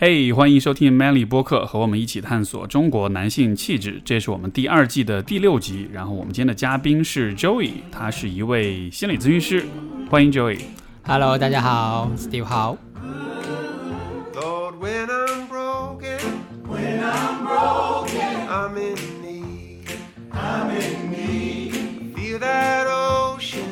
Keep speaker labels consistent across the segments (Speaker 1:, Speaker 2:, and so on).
Speaker 1: 嘿，欢迎收听 Manly 播客，和我们一起探索中国男性气质。这是我们第二季的第六集。然后我们今天的嘉宾是 Joey，他是一位心理咨询师。欢迎 Joey。
Speaker 2: Hello，大家好，Steve 好。
Speaker 3: Lord, when I'm broken, when I'm broken, I'm in need. I'm in need. Feel that ocean.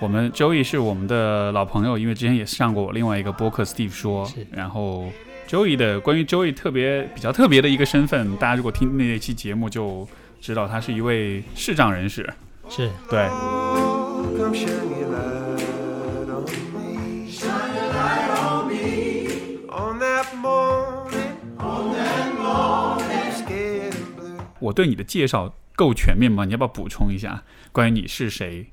Speaker 1: 我们 Joey 是我们的老朋友，因为之前也上过我另外一个播客 Steve 说
Speaker 2: 是。
Speaker 1: 然后周易的关于周易特别比较特别的一个身份大家如果听那期节目就知道他是一位视障人士。
Speaker 2: 是。
Speaker 1: 对。我对你的介绍够全面吗？你要不要补充一下关于你是谁？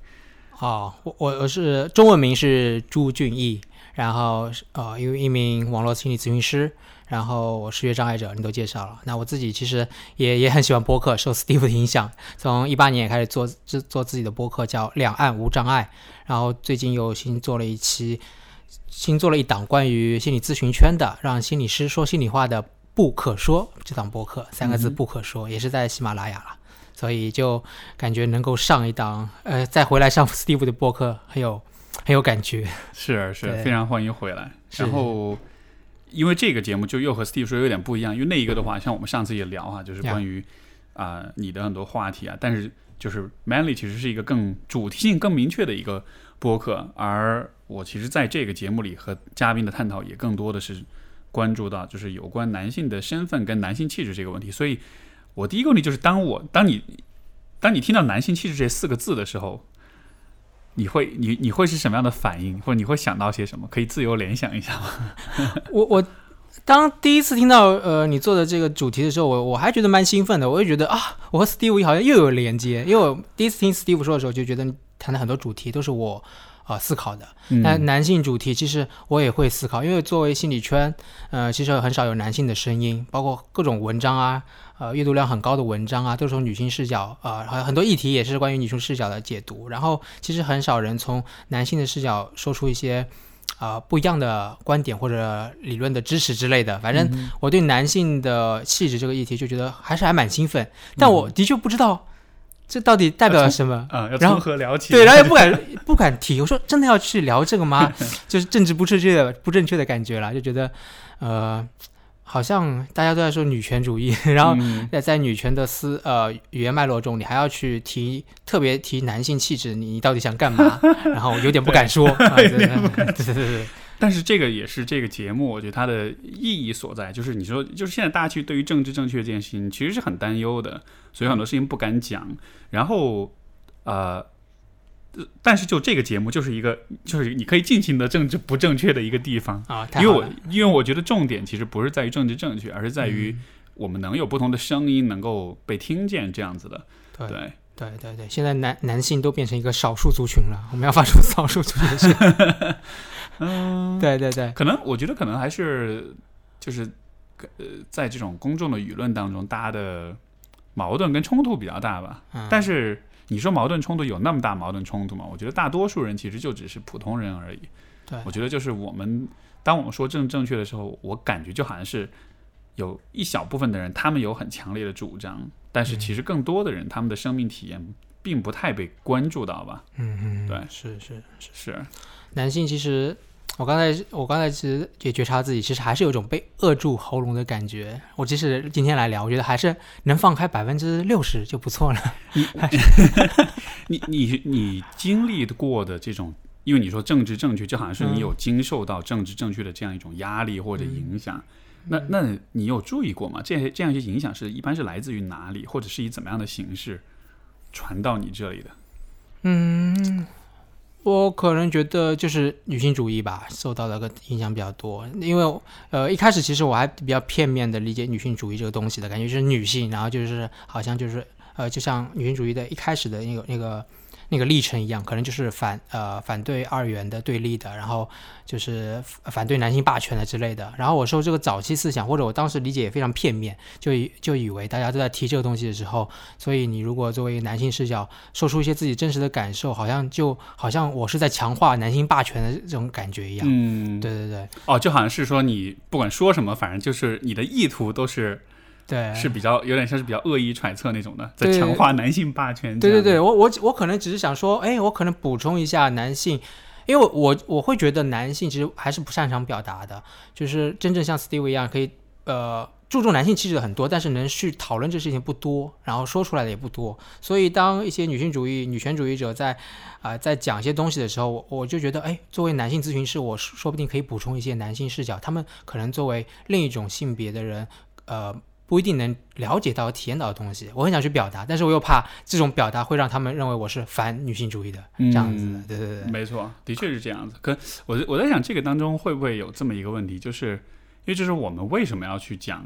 Speaker 2: 好我我我是中文名是朱俊义。然后呃，因为一名网络心理咨询师，然后我视觉障碍者，你都介绍了。那我自己其实也也很喜欢播客，受 Steve 的影响，从一八年也开始做自做自己的播客，叫《两岸无障碍》，然后最近又新做了一期，新做了一档关于心理咨询圈的，让心理师说心里话的。不可说这档播客三个字不可说，也是在喜马拉雅了。所以就感觉能够上一档，呃，再回来上 Steve 的播客，很有很有感觉。
Speaker 1: 是是，
Speaker 2: 对
Speaker 1: 非常欢迎回来。然后，因为这个节目就又和 Steve 说有点不一样，因为那一个的话，像我们上次也聊哈，就是关于啊、你的很多话题啊，但是就是 Manly 其实是一个更主题性更明确的一个播客，而我其实在这个节目里和嘉宾的探讨也更多的是关注到就是有关男性的身份跟男性气质这个问题，所以我第一个问题就是当我当你当你听到男性气质这四个字的时候。你会你你会是什么样的反应，或者你会想到些什么？可以自由联想一下吗？
Speaker 2: 我我当第一次听到呃你做的这个主题的时候，我我还觉得蛮兴奋的，我就觉得啊，我和 Steve 好像又有连接，因为我第一次听 Steve 说的时候，就觉得你谈的很多主题都是我。呃，思考的，那
Speaker 1: 嗯
Speaker 2: 男性主题其实我也会思考，因为作为心理圈，呃，其实很少有男性的声音，包括各种文章啊，呃，阅读量很高的文章啊，都是从女性视角，呃，还有很多议题也是关于女性视角的解读。然后其实很少人从男性的视角说出一些啊、呃不一样的观点或者理论的支持之类的。反正
Speaker 1: 嗯
Speaker 2: 我对男性的气质这个议题就觉得还是还蛮兴奋，但我的确不知道这到底代表了什么。
Speaker 1: 啊，要
Speaker 2: 然后
Speaker 1: 从何聊起？
Speaker 2: 对，然后也不敢 不敢提。我说真的要去聊这个吗？就是政治不正确的不正确的感觉了，就觉得呃，好像大家都在说女权主义，然后
Speaker 1: 嗯
Speaker 2: 在在女权的思呃语言脉络中，你还要去提特别提男性气质，你你到底想干嘛？然后有点不敢说。啊对对对对对
Speaker 1: 但是这个也是这个节目，我觉得它的意义所在，就是你说，就是现在大家其实对于政治正确这件事情其实是很担忧的，所以很多事情不敢讲。然后，呃，呃但是就这个节目就是一个，就是你可以尽情的政治不正确的一个地方。
Speaker 2: 啊，
Speaker 1: 因为我。因为我觉得重点其实不是在于政治正确，而是在于
Speaker 2: 嗯
Speaker 1: 我们能有不同的声音能够被听见这样子的。
Speaker 2: 对
Speaker 1: 对，
Speaker 2: 对对对，现在男男性都变成一个少数族群了，我们要发出少数族群的声音。
Speaker 1: 嗯，
Speaker 2: 对对对，
Speaker 1: 可能我觉得可能还是就是呃，在这种公众的舆论当中，大家的矛盾跟冲突比较大吧。
Speaker 2: 嗯，
Speaker 1: 但是你说矛盾冲突有那么大矛盾冲突吗？我觉得大多数人其实就只是普通人而已。
Speaker 2: 对
Speaker 1: 我觉得就是我们当我们说正正确的时候，我感觉就好像是有一小部分的人，他们有很强烈的主张，但是其实更多的人，他们的生命体验并不太被关注到吧？
Speaker 2: 嗯嗯，
Speaker 1: 对
Speaker 2: 是是是。
Speaker 1: 是，
Speaker 2: 男性其实，我刚才我刚才其实也觉察自己，其实还是有一种被扼住喉咙的感觉。我即使今天来聊，我觉得还是能放开百分之六十就不错了。
Speaker 1: 你你你经历过的这种，因为你说政治正确，就好像是你有经受到政治正确的这样一种压力或者影响。那那你有注意过吗？这些这样一些影响是一般是来自于哪里，或者是以怎么样的形式传到你这里的？
Speaker 2: 嗯，我可能觉得就是女性主义吧，受到的个影响比较多。因为呃，一开始其实我还比较片面的理解女性主义这个东西的感觉，就是女性，然后就是好像就是呃，就像女性主义的一开始的那个那个那个历程一样，可能就是反呃反对二元的对立的，然后就是反对男性霸权的之类的。然后我说这个早期思想，或者我当时理解也非常片面，就以就以为大家都在提这个东西的时候，所以你如果作为一个男性视角说出一些自己真实的感受，好像就好像我是在强化男性霸权的这种感觉一样。
Speaker 1: 嗯，
Speaker 2: 对对对
Speaker 1: 哦，就好像是说你不管说什么，反正就是你的意图都是
Speaker 2: 对，
Speaker 1: 是比较有点像是比较恶意揣测那种的，在强化男性霸权。
Speaker 2: 对对对，我我我可能只是想说，哎，我可能补充一下男性，因为我我我会觉得男性其实还是不擅长表达的，就是真正像 Steve 一样可以呃注重男性气质的很多，但是能去讨论这事情不多，然后说出来的也不多。所以当一些女性主义、女权主义者在啊、在讲一些东西的时候，我我就觉得，哎，作为男性咨询师，我说不定可以补充一些男性视角，他们可能作为另一种性别的人，呃。不一定能了解到、体验到的东西，我很想去表达，但是我又怕这种表达会让他们认为我是反女性主义的这样子对对对，
Speaker 1: 没错，的确是这样子。可我在我在想，这个当中会不会有这么一个问题，就是因为这是我们为什么要去讲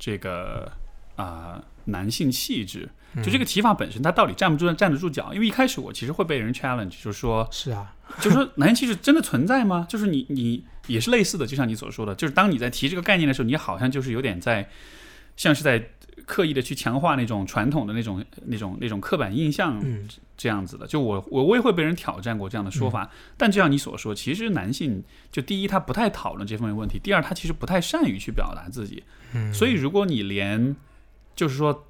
Speaker 1: 这个啊、男性气质？就这个提法本身，它到底站不住站得住脚？因为一开始我其实会被人 challenge，就是说，
Speaker 2: 是啊，
Speaker 1: 就是说男性气质真的存在吗？就是你你也是类似的，就像你所说的，就是当你在提这个概念的时候，你好像就是有点在像是在刻意的去强化那种传统的那种那种那种刻板印象
Speaker 2: 嗯
Speaker 1: 这样子的。就我我我也会被人挑战过这样的说法，但就像你所说，其实男性就第一他不太讨论这方面问题，第二他其实不太善于去表达自己。
Speaker 2: 嗯，
Speaker 1: 所以如果你连就是说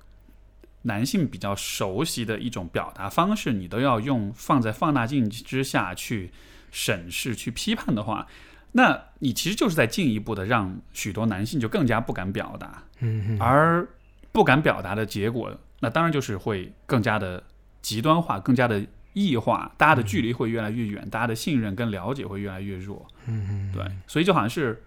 Speaker 1: 男性比较熟悉的一种表达方式，你都要用放在放大镜之下去审视、去批判的话，那你其实就是在进一步的让许多男性就更加不敢表达，而不敢表达的结果，那当然就是会更加的极端化、更加的异化，大家的距离会越来越远，大家的信任跟了解会越来越弱。
Speaker 2: 嗯嗯，
Speaker 1: 对，所以就好像是，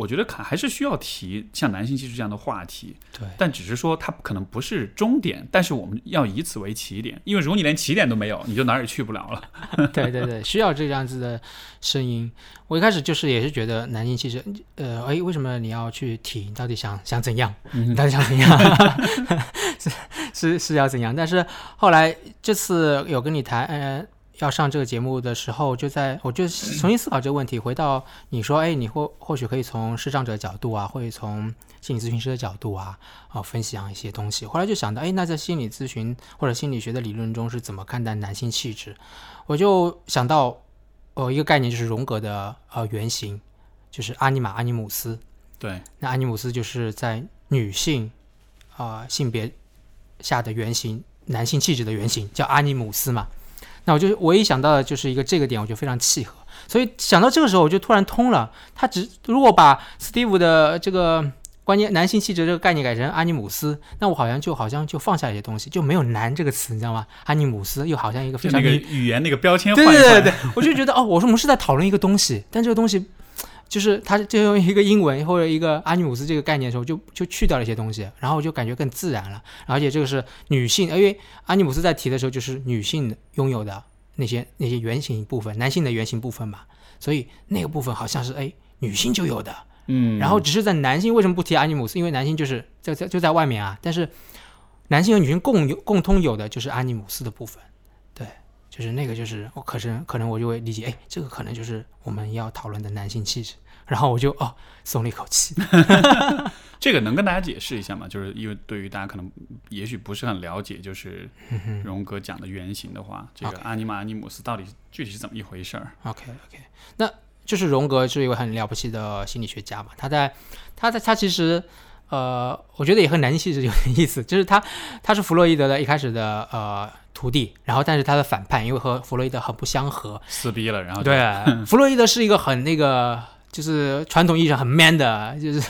Speaker 1: 我觉得还还是需要提像男性气质这样的话题，
Speaker 2: 对
Speaker 1: 但只是说它可能不是终点，但是我们要以此为起点，因为如果你连起点都没有，你就哪儿也去不了了。
Speaker 2: 对对对，需要这样子的声音。我一开始就是也是觉得男性气质，呃，哎，为什么你要去提？你到底想想怎样？你到底想怎样？是是是要怎样？但是后来这次有跟你谈，呃，要上这个节目的时候，就在我就重新思考这个问题，回到你说，哎，你或或许可以从视障者的角度啊，或者从心理咨询师的角度啊，啊、分享一些东西。后来就想到，哎，那在心理咨询或者心理学的理论中是怎么看待男性气质？我就想到，呃，一个概念就是荣格的呃原型，就是阿尼玛阿尼姆斯。
Speaker 1: 对，
Speaker 2: 那阿尼姆斯就是在女性啊、呃性别下的原型，男性气质的原型叫阿尼姆斯嘛。那我就唯一想到的就是一个这个点，我觉得非常契合。所以想到这个时候，我就突然通了。他只如果把 Steve 的这个关键男性气质这个概念改成阿尼姆斯，那我好像就好像就放下一些东西，就没有“男”这个词，你知道吗？阿尼姆斯又好像一个非
Speaker 1: 常那个语言那个标签
Speaker 2: 对对对，我就觉得哦，我说我们是在讨论一个东西，但这个东西就是他就用一个英文或者一个阿尼姆斯这个概念的时候，就就去掉了一些东西，然后我就感觉更自然了。而且这个是女性，因为阿尼姆斯在提的时候就是女性拥有的那些那些原型部分，男性的原型部分嘛，所以那个部分好像是哎女性就有的，
Speaker 1: 嗯，
Speaker 2: 然后只是在男性为什么不提阿尼姆斯？因为男性就是在在就在外面啊，但是男性和女性共有共通有的就是阿尼姆斯的部分，对，就是那个就是我可是可能我就会理解，哎，这个可能就是我们要讨论的男性气质，然后我就哦松了一口气。
Speaker 1: 这个能跟大家解释一下吗？就是因为对于大家可能也许不是很了解，就是荣格讲的原型的话，这个阿尼玛阿尼姆斯到底具体是怎么一回事儿
Speaker 2: ？OK OK，那就是荣格是一位很了不起的心理学家嘛，他在他在他其实呃，我觉得也和男性气质有点意思，就是他他是弗洛伊德的一开始的呃徒弟，然后但是他的反叛，因为和弗洛伊德很不相合，
Speaker 1: 撕逼了，然后
Speaker 2: 对，弗洛伊德是一个很那个。就是传统意义上很 man 的，就是、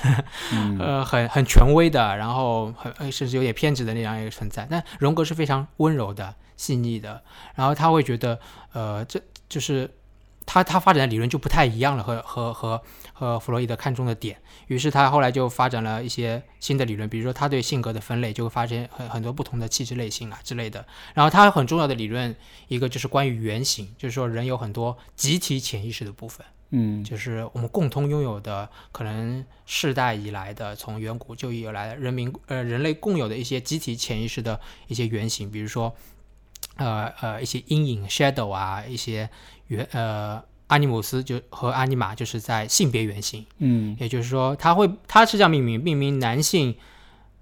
Speaker 1: 嗯
Speaker 2: 呃很很权威的，然后很呃甚至有点偏执的那样一个存在。但荣格是非常温柔的、细腻的，然后他会觉得，呃，这就是他他发展的理论就不太一样了，和和和和弗洛伊德看重的点。于是他后来就发展了一些新的理论，比如说他对性格的分类就会发现很很多不同的气质类型啊之类的。然后他很重要的理论一个就是关于原型，就是说人有很多集体潜意识的部分。
Speaker 1: 嗯
Speaker 2: 就是我们共同拥有的，可能世代以来的，从远古就以来的人民呃人类共有的一些集体潜意识的一些原型，比如说呃呃一些阴影 shadow 啊，一些原呃阿尼姆斯就和阿尼玛就是在性别原型，
Speaker 1: 嗯
Speaker 2: 也就是说，他会他是这样命名，命名男性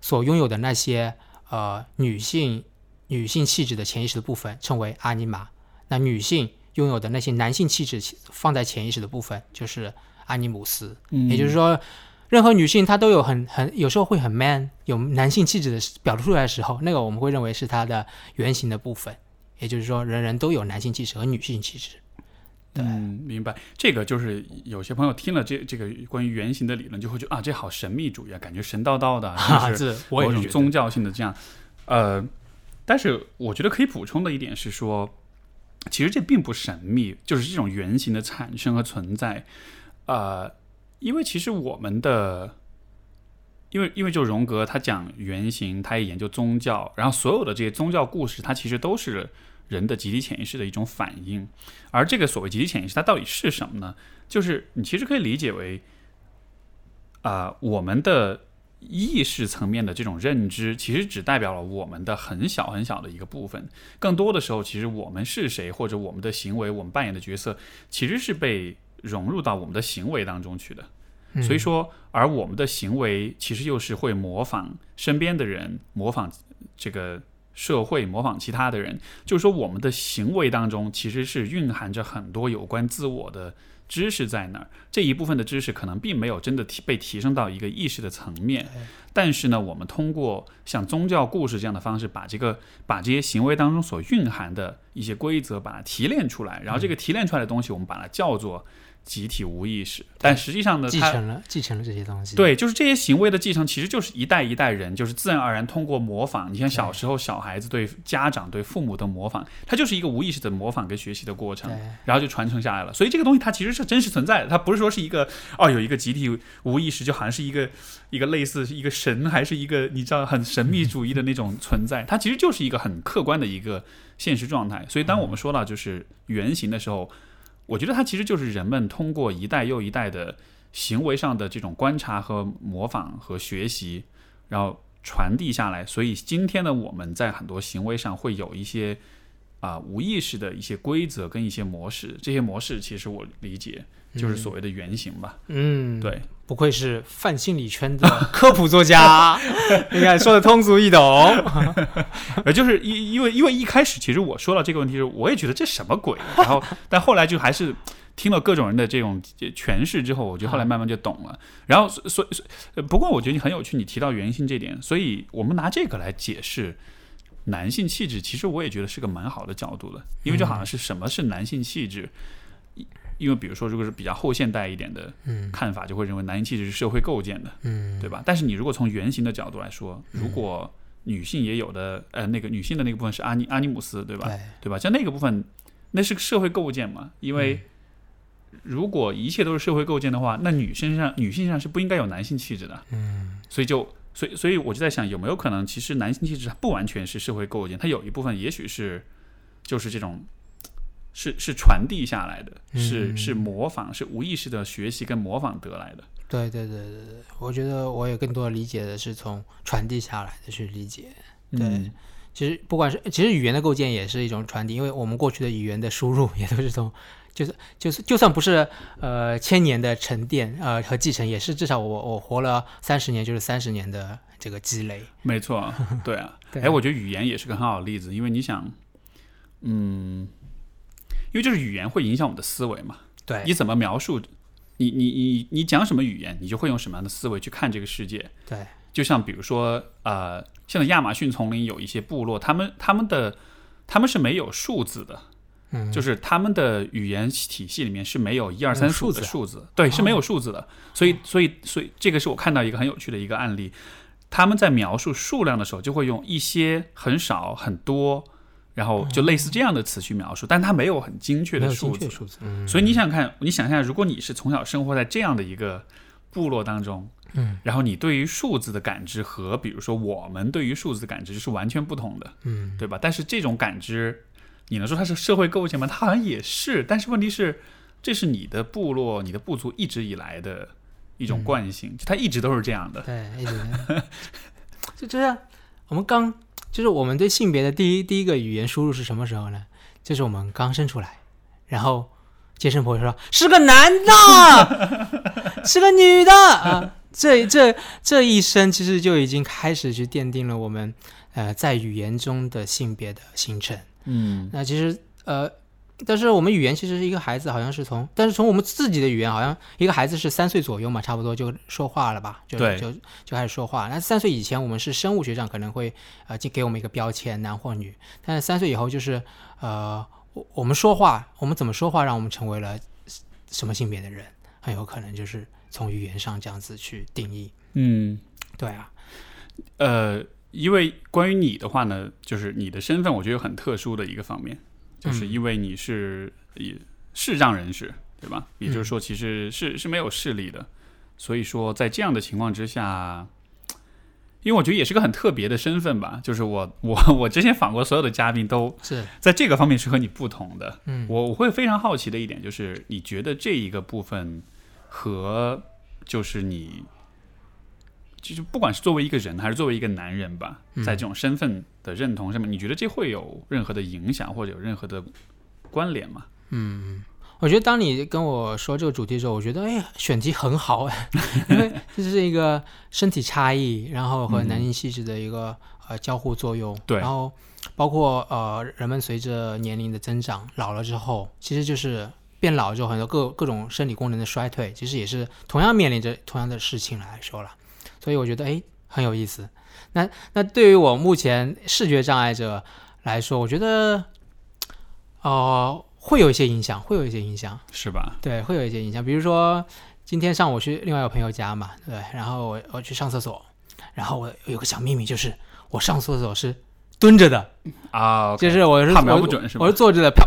Speaker 2: 所拥有的那些呃女性女性气质的潜意识的部分称为阿尼玛，那女性拥有的那些男性气质放在潜意识的部分就是阿尼姆斯。
Speaker 1: 嗯，
Speaker 2: 也就是说，任何女性她都有很很有时候会很 man，有男性气质的表露出来的时候，那个我们会认为是她的原型的部分。也就是说，人人都有男性气质和女性气质。对
Speaker 1: 嗯，明白。这个就是有些朋友听了这这个关于原型的理论，就会觉得啊，这好神秘主义啊，感觉神叨叨的，
Speaker 2: 哈，
Speaker 1: 就是
Speaker 2: 这我也是觉得
Speaker 1: 某种宗教性的这样。呃，但是我觉得可以补充的一点是说，其实这并不神秘，就是这种原型的产生和存在，呃，因为其实我们的。因为，因为就荣格他讲原型，他也研究宗教，然后所有的这些宗教故事，它其实都是人的集体潜意识的一种反应。而这个所谓集体潜意识，它到底是什么呢？就是你其实可以理解为，啊、我们的意识层面的这种认知，其实只代表了我们的很小很小的一个部分。更多的时候，其实我们是谁，或者我们的行为，我们扮演的角色，其实是被融入到我们的行为当中去的。
Speaker 2: 嗯
Speaker 1: 所以说，而我们的行为其实又是会模仿身边的人，模仿这个社会，模仿其他的人。就是说，我们的行为当中其实是蕴含着很多有关自我的知识在那儿。这一部分的知识可能并没有真的提被提升到一个意识的层面，但是呢，我们通过像宗教故事这样的方式，把这个把这些行为当中所蕴含的一些规则，把它提炼出来，然后这个提炼出来的东西，我们把它叫做集体无意识。但实际上呢，
Speaker 2: 继承了继承了这些东西。，
Speaker 1: 对，就是这些行为的继承，其实就是一代一代人，就是自然而然通过模仿。你像小时候小孩子对家长、对父母的模仿，它就是一个无意识的模仿跟学习的过程，然后就传承下来了。所以这个东西它其实是真实存在的，它不是说是一个哦有一个集体无意识，就好像是一个一个类似一个神，还是一个你知道很神秘主义的那种存在，它其实就是一个很客观的一个现实状态。所以当我们说到就是原型的时候，我觉得它其实就是人们通过一代又一代的行为上的这种观察和模仿和学习，然后传递下来。所以今天的我们在很多行为上会有一些啊、无意识的一些规则跟一些模式，这些模式其实我理解就是所谓的原型吧。
Speaker 2: 嗯，
Speaker 1: 对，
Speaker 2: 不愧是泛心理圈的 科普作家，你看说的通俗易懂。
Speaker 1: 呃，就是因因为因为一开始其实我说到这个问题的时候，我也觉得这什么鬼，然后但后来就还是听了各种人的这种诠释之后，我觉得后来慢慢就懂了。然后所所不过我觉得你很有趣，你提到原性这点，所以我们拿这个来解释男性气质，其实我也觉得是个蛮好的角度的，因为就好像是什么是男性气质。因为比如说，如果是比较后现代一点的
Speaker 2: 嗯
Speaker 1: 看法，就会认为男性气质是社会构建的，
Speaker 2: 嗯，
Speaker 1: 对吧？但是你如果从原型的角度来说，如果女性也有的，呃，那个女性的那个部分是阿尼阿尼姆斯，对吧？
Speaker 2: 对，
Speaker 1: 对吧？像那个部分，那是个社会构建嘛？因为如果一切都是社会构建的话，那女身上女性上是不应该有男性气质的。
Speaker 2: 嗯，
Speaker 1: 所以就所以所以我就在想，有没有可能其实男性气质它不完全是社会构建，它有一部分也许是就是这种。是是传递下来的，是
Speaker 2: 嗯
Speaker 1: 是模仿，是无意识的学习跟模仿得来的。
Speaker 2: 对对对对对，我觉得我有更多的理解的是从传递下来的去理解。对
Speaker 1: 嗯
Speaker 2: 其实不管是其实语言的构建也是一种传递，因为我们过去的语言的输入也都是从，就是就是就算不是呃千年的沉淀呃和继承，也是至少我我活了三十年，就是三十年的这个积累。
Speaker 1: 没错，对啊。
Speaker 2: 对
Speaker 1: 哎，我觉得语言也是个很好的例子，因为你想，嗯，因为就是语言会影响我们的思维嘛。
Speaker 2: 对
Speaker 1: 你怎么描述？你你你你讲什么语言，你就会用什么样的思维去看这个世界。
Speaker 2: 对，
Speaker 1: 就像比如说，呃，现在亚马逊丛林有一些部落，他们他们的他们是没有数字的，
Speaker 2: 嗯，
Speaker 1: 就是他们的语言体系里面是没有一二三四的
Speaker 2: 数字啊
Speaker 1: 数字，对，是没有数字的。所以，所以，所以这个是我看到一个很有趣的一个案例，他们在描述数量的时候，就会用一些、很少、很多，然后就类似这样的词去描述，但它没有很精确的数字。
Speaker 2: 数字。嗯，
Speaker 1: 所以你想想看，你想象，如果你是从小生活在这样的一个部落当中，
Speaker 2: 嗯，
Speaker 1: 然后你对于数字的感知和比如说我们对于数字的感知是完全不同的，
Speaker 2: 嗯，
Speaker 1: 对吧？但是这种感知，你能说它是社会构建吗？它好像也是，但是问题是，这是你的部落、你的部族一直以来的一种惯性，就它一直都是这样的。
Speaker 2: 对，一直 就这样。我们刚就就是我们对性别的第一第一个语言输入是什么时候呢？就是我们刚生出来，然后接生婆说是个男的，是个女的啊。这这这一生其实就已经开始去奠定了我们呃在语言中的性别的形成。
Speaker 1: 嗯
Speaker 2: 那其实呃，但是我们语言其实是一个孩子好像是从，但是从我们自己的语言好像一个孩子是三岁左右嘛，差不多就说话了吧，就就就开始说话。那三岁以前我们是生物学上可能会呃就给我们一个标签男或女，但是三岁以后就是呃我我们说话，我们怎么说话让我们成为了什么性别的人，很有可能就是从语言上这样子去定义。
Speaker 1: 嗯，
Speaker 2: 对啊，
Speaker 1: 呃，因为关于你的话呢，就是你的身份，我觉得有很特殊的一个方面，就是
Speaker 2: 嗯
Speaker 1: 因为你是也视障人士，对吧？也就是说，其实是是没有视力的，所以说在这样的情况之下。因为我觉得也是个很特别的身份吧，就是我我我之前访过所有的嘉宾都
Speaker 2: 是
Speaker 1: 在这个方面是和你不同的。
Speaker 2: 嗯
Speaker 1: 我我会非常好奇的一点就是，你觉得这一个部分和就是你，就是不管是作为一个人还是作为一个男人吧，
Speaker 2: 嗯
Speaker 1: 在这种身份的认同上面，你觉得这会有任何的影响或者有任何的关联吗？
Speaker 2: 嗯，我觉得当你跟我说这个主题的时候，我觉得哎，选题很好哎，因为 这是一个身体差异，然后和男性气质的一个、呃交互作用。
Speaker 1: 对
Speaker 2: 然后包括呃人们随着年龄的增长，老了之后，其实就是变老之后，很多各各种生理功能的衰退，其实也是同样面临着同样的事情来说了。所以我觉得哎很有意思。那那对于我目前视觉障碍者来说，我觉得哦、会有一些影响，会有一些影响，
Speaker 1: 是吧？
Speaker 2: 对，会有一些影响。比如说今天上午去另外一个朋友家嘛，对，然后我我去上厕所，然后我有个小秘密，就是我上厕所是蹲着的，
Speaker 1: 啊，
Speaker 2: 就是我是
Speaker 1: 怕瞄
Speaker 2: 我
Speaker 1: 不准是吧
Speaker 2: 我是坐着的，啪，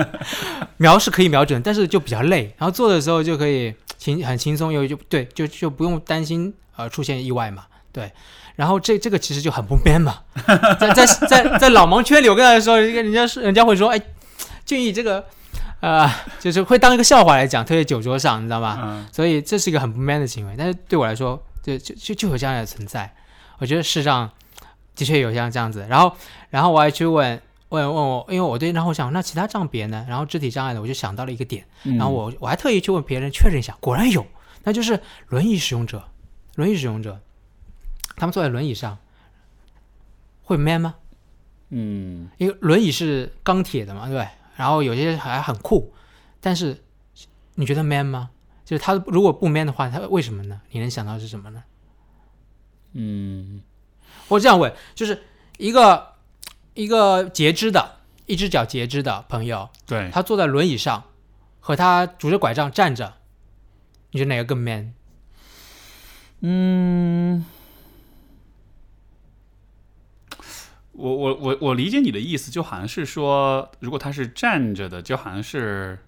Speaker 2: 瞄是可以瞄准，但是就比较累。然后坐的时候就可以轻很轻松，又就对，就就不用担心呃出现意外嘛，对。然后这这个其实就很不 man 嘛，在在在在老盲圈里，我跟他说，人家是人家会说，哎，俊逸这个呃，就是会当一个笑话来讲，特别酒桌上，你知道吗？
Speaker 1: 嗯
Speaker 2: 所以这是一个很不 man 的行为，但是对我来说，就就就就有这样的存在。我觉得世上的确有像这样子，然后然后我还去问问问我，因为我对，然后我想那其他障别呢？然后肢体障碍的，我就想到了一个点，
Speaker 1: 嗯
Speaker 2: 然后我我还特意去问别人确认一下，果然有，那就是轮椅使用者，轮椅使用者，他们坐在轮椅上会 man 吗？
Speaker 1: 嗯
Speaker 2: 因为轮椅是钢铁的嘛，对？然后有些还很酷，但是你觉得 man 吗？就是他如果不 man 的话，他为什么呢？你能想到是什么呢？
Speaker 1: 嗯
Speaker 2: 我这样问，就是一个一个截肢的，一只脚截肢的朋友，
Speaker 1: 对，
Speaker 2: 他坐在轮椅上，和他拄着拐杖站着，你觉得哪个更 man？
Speaker 1: 嗯，我我我我理解你的意思，就好像是说，如果他是站着的，就好像是，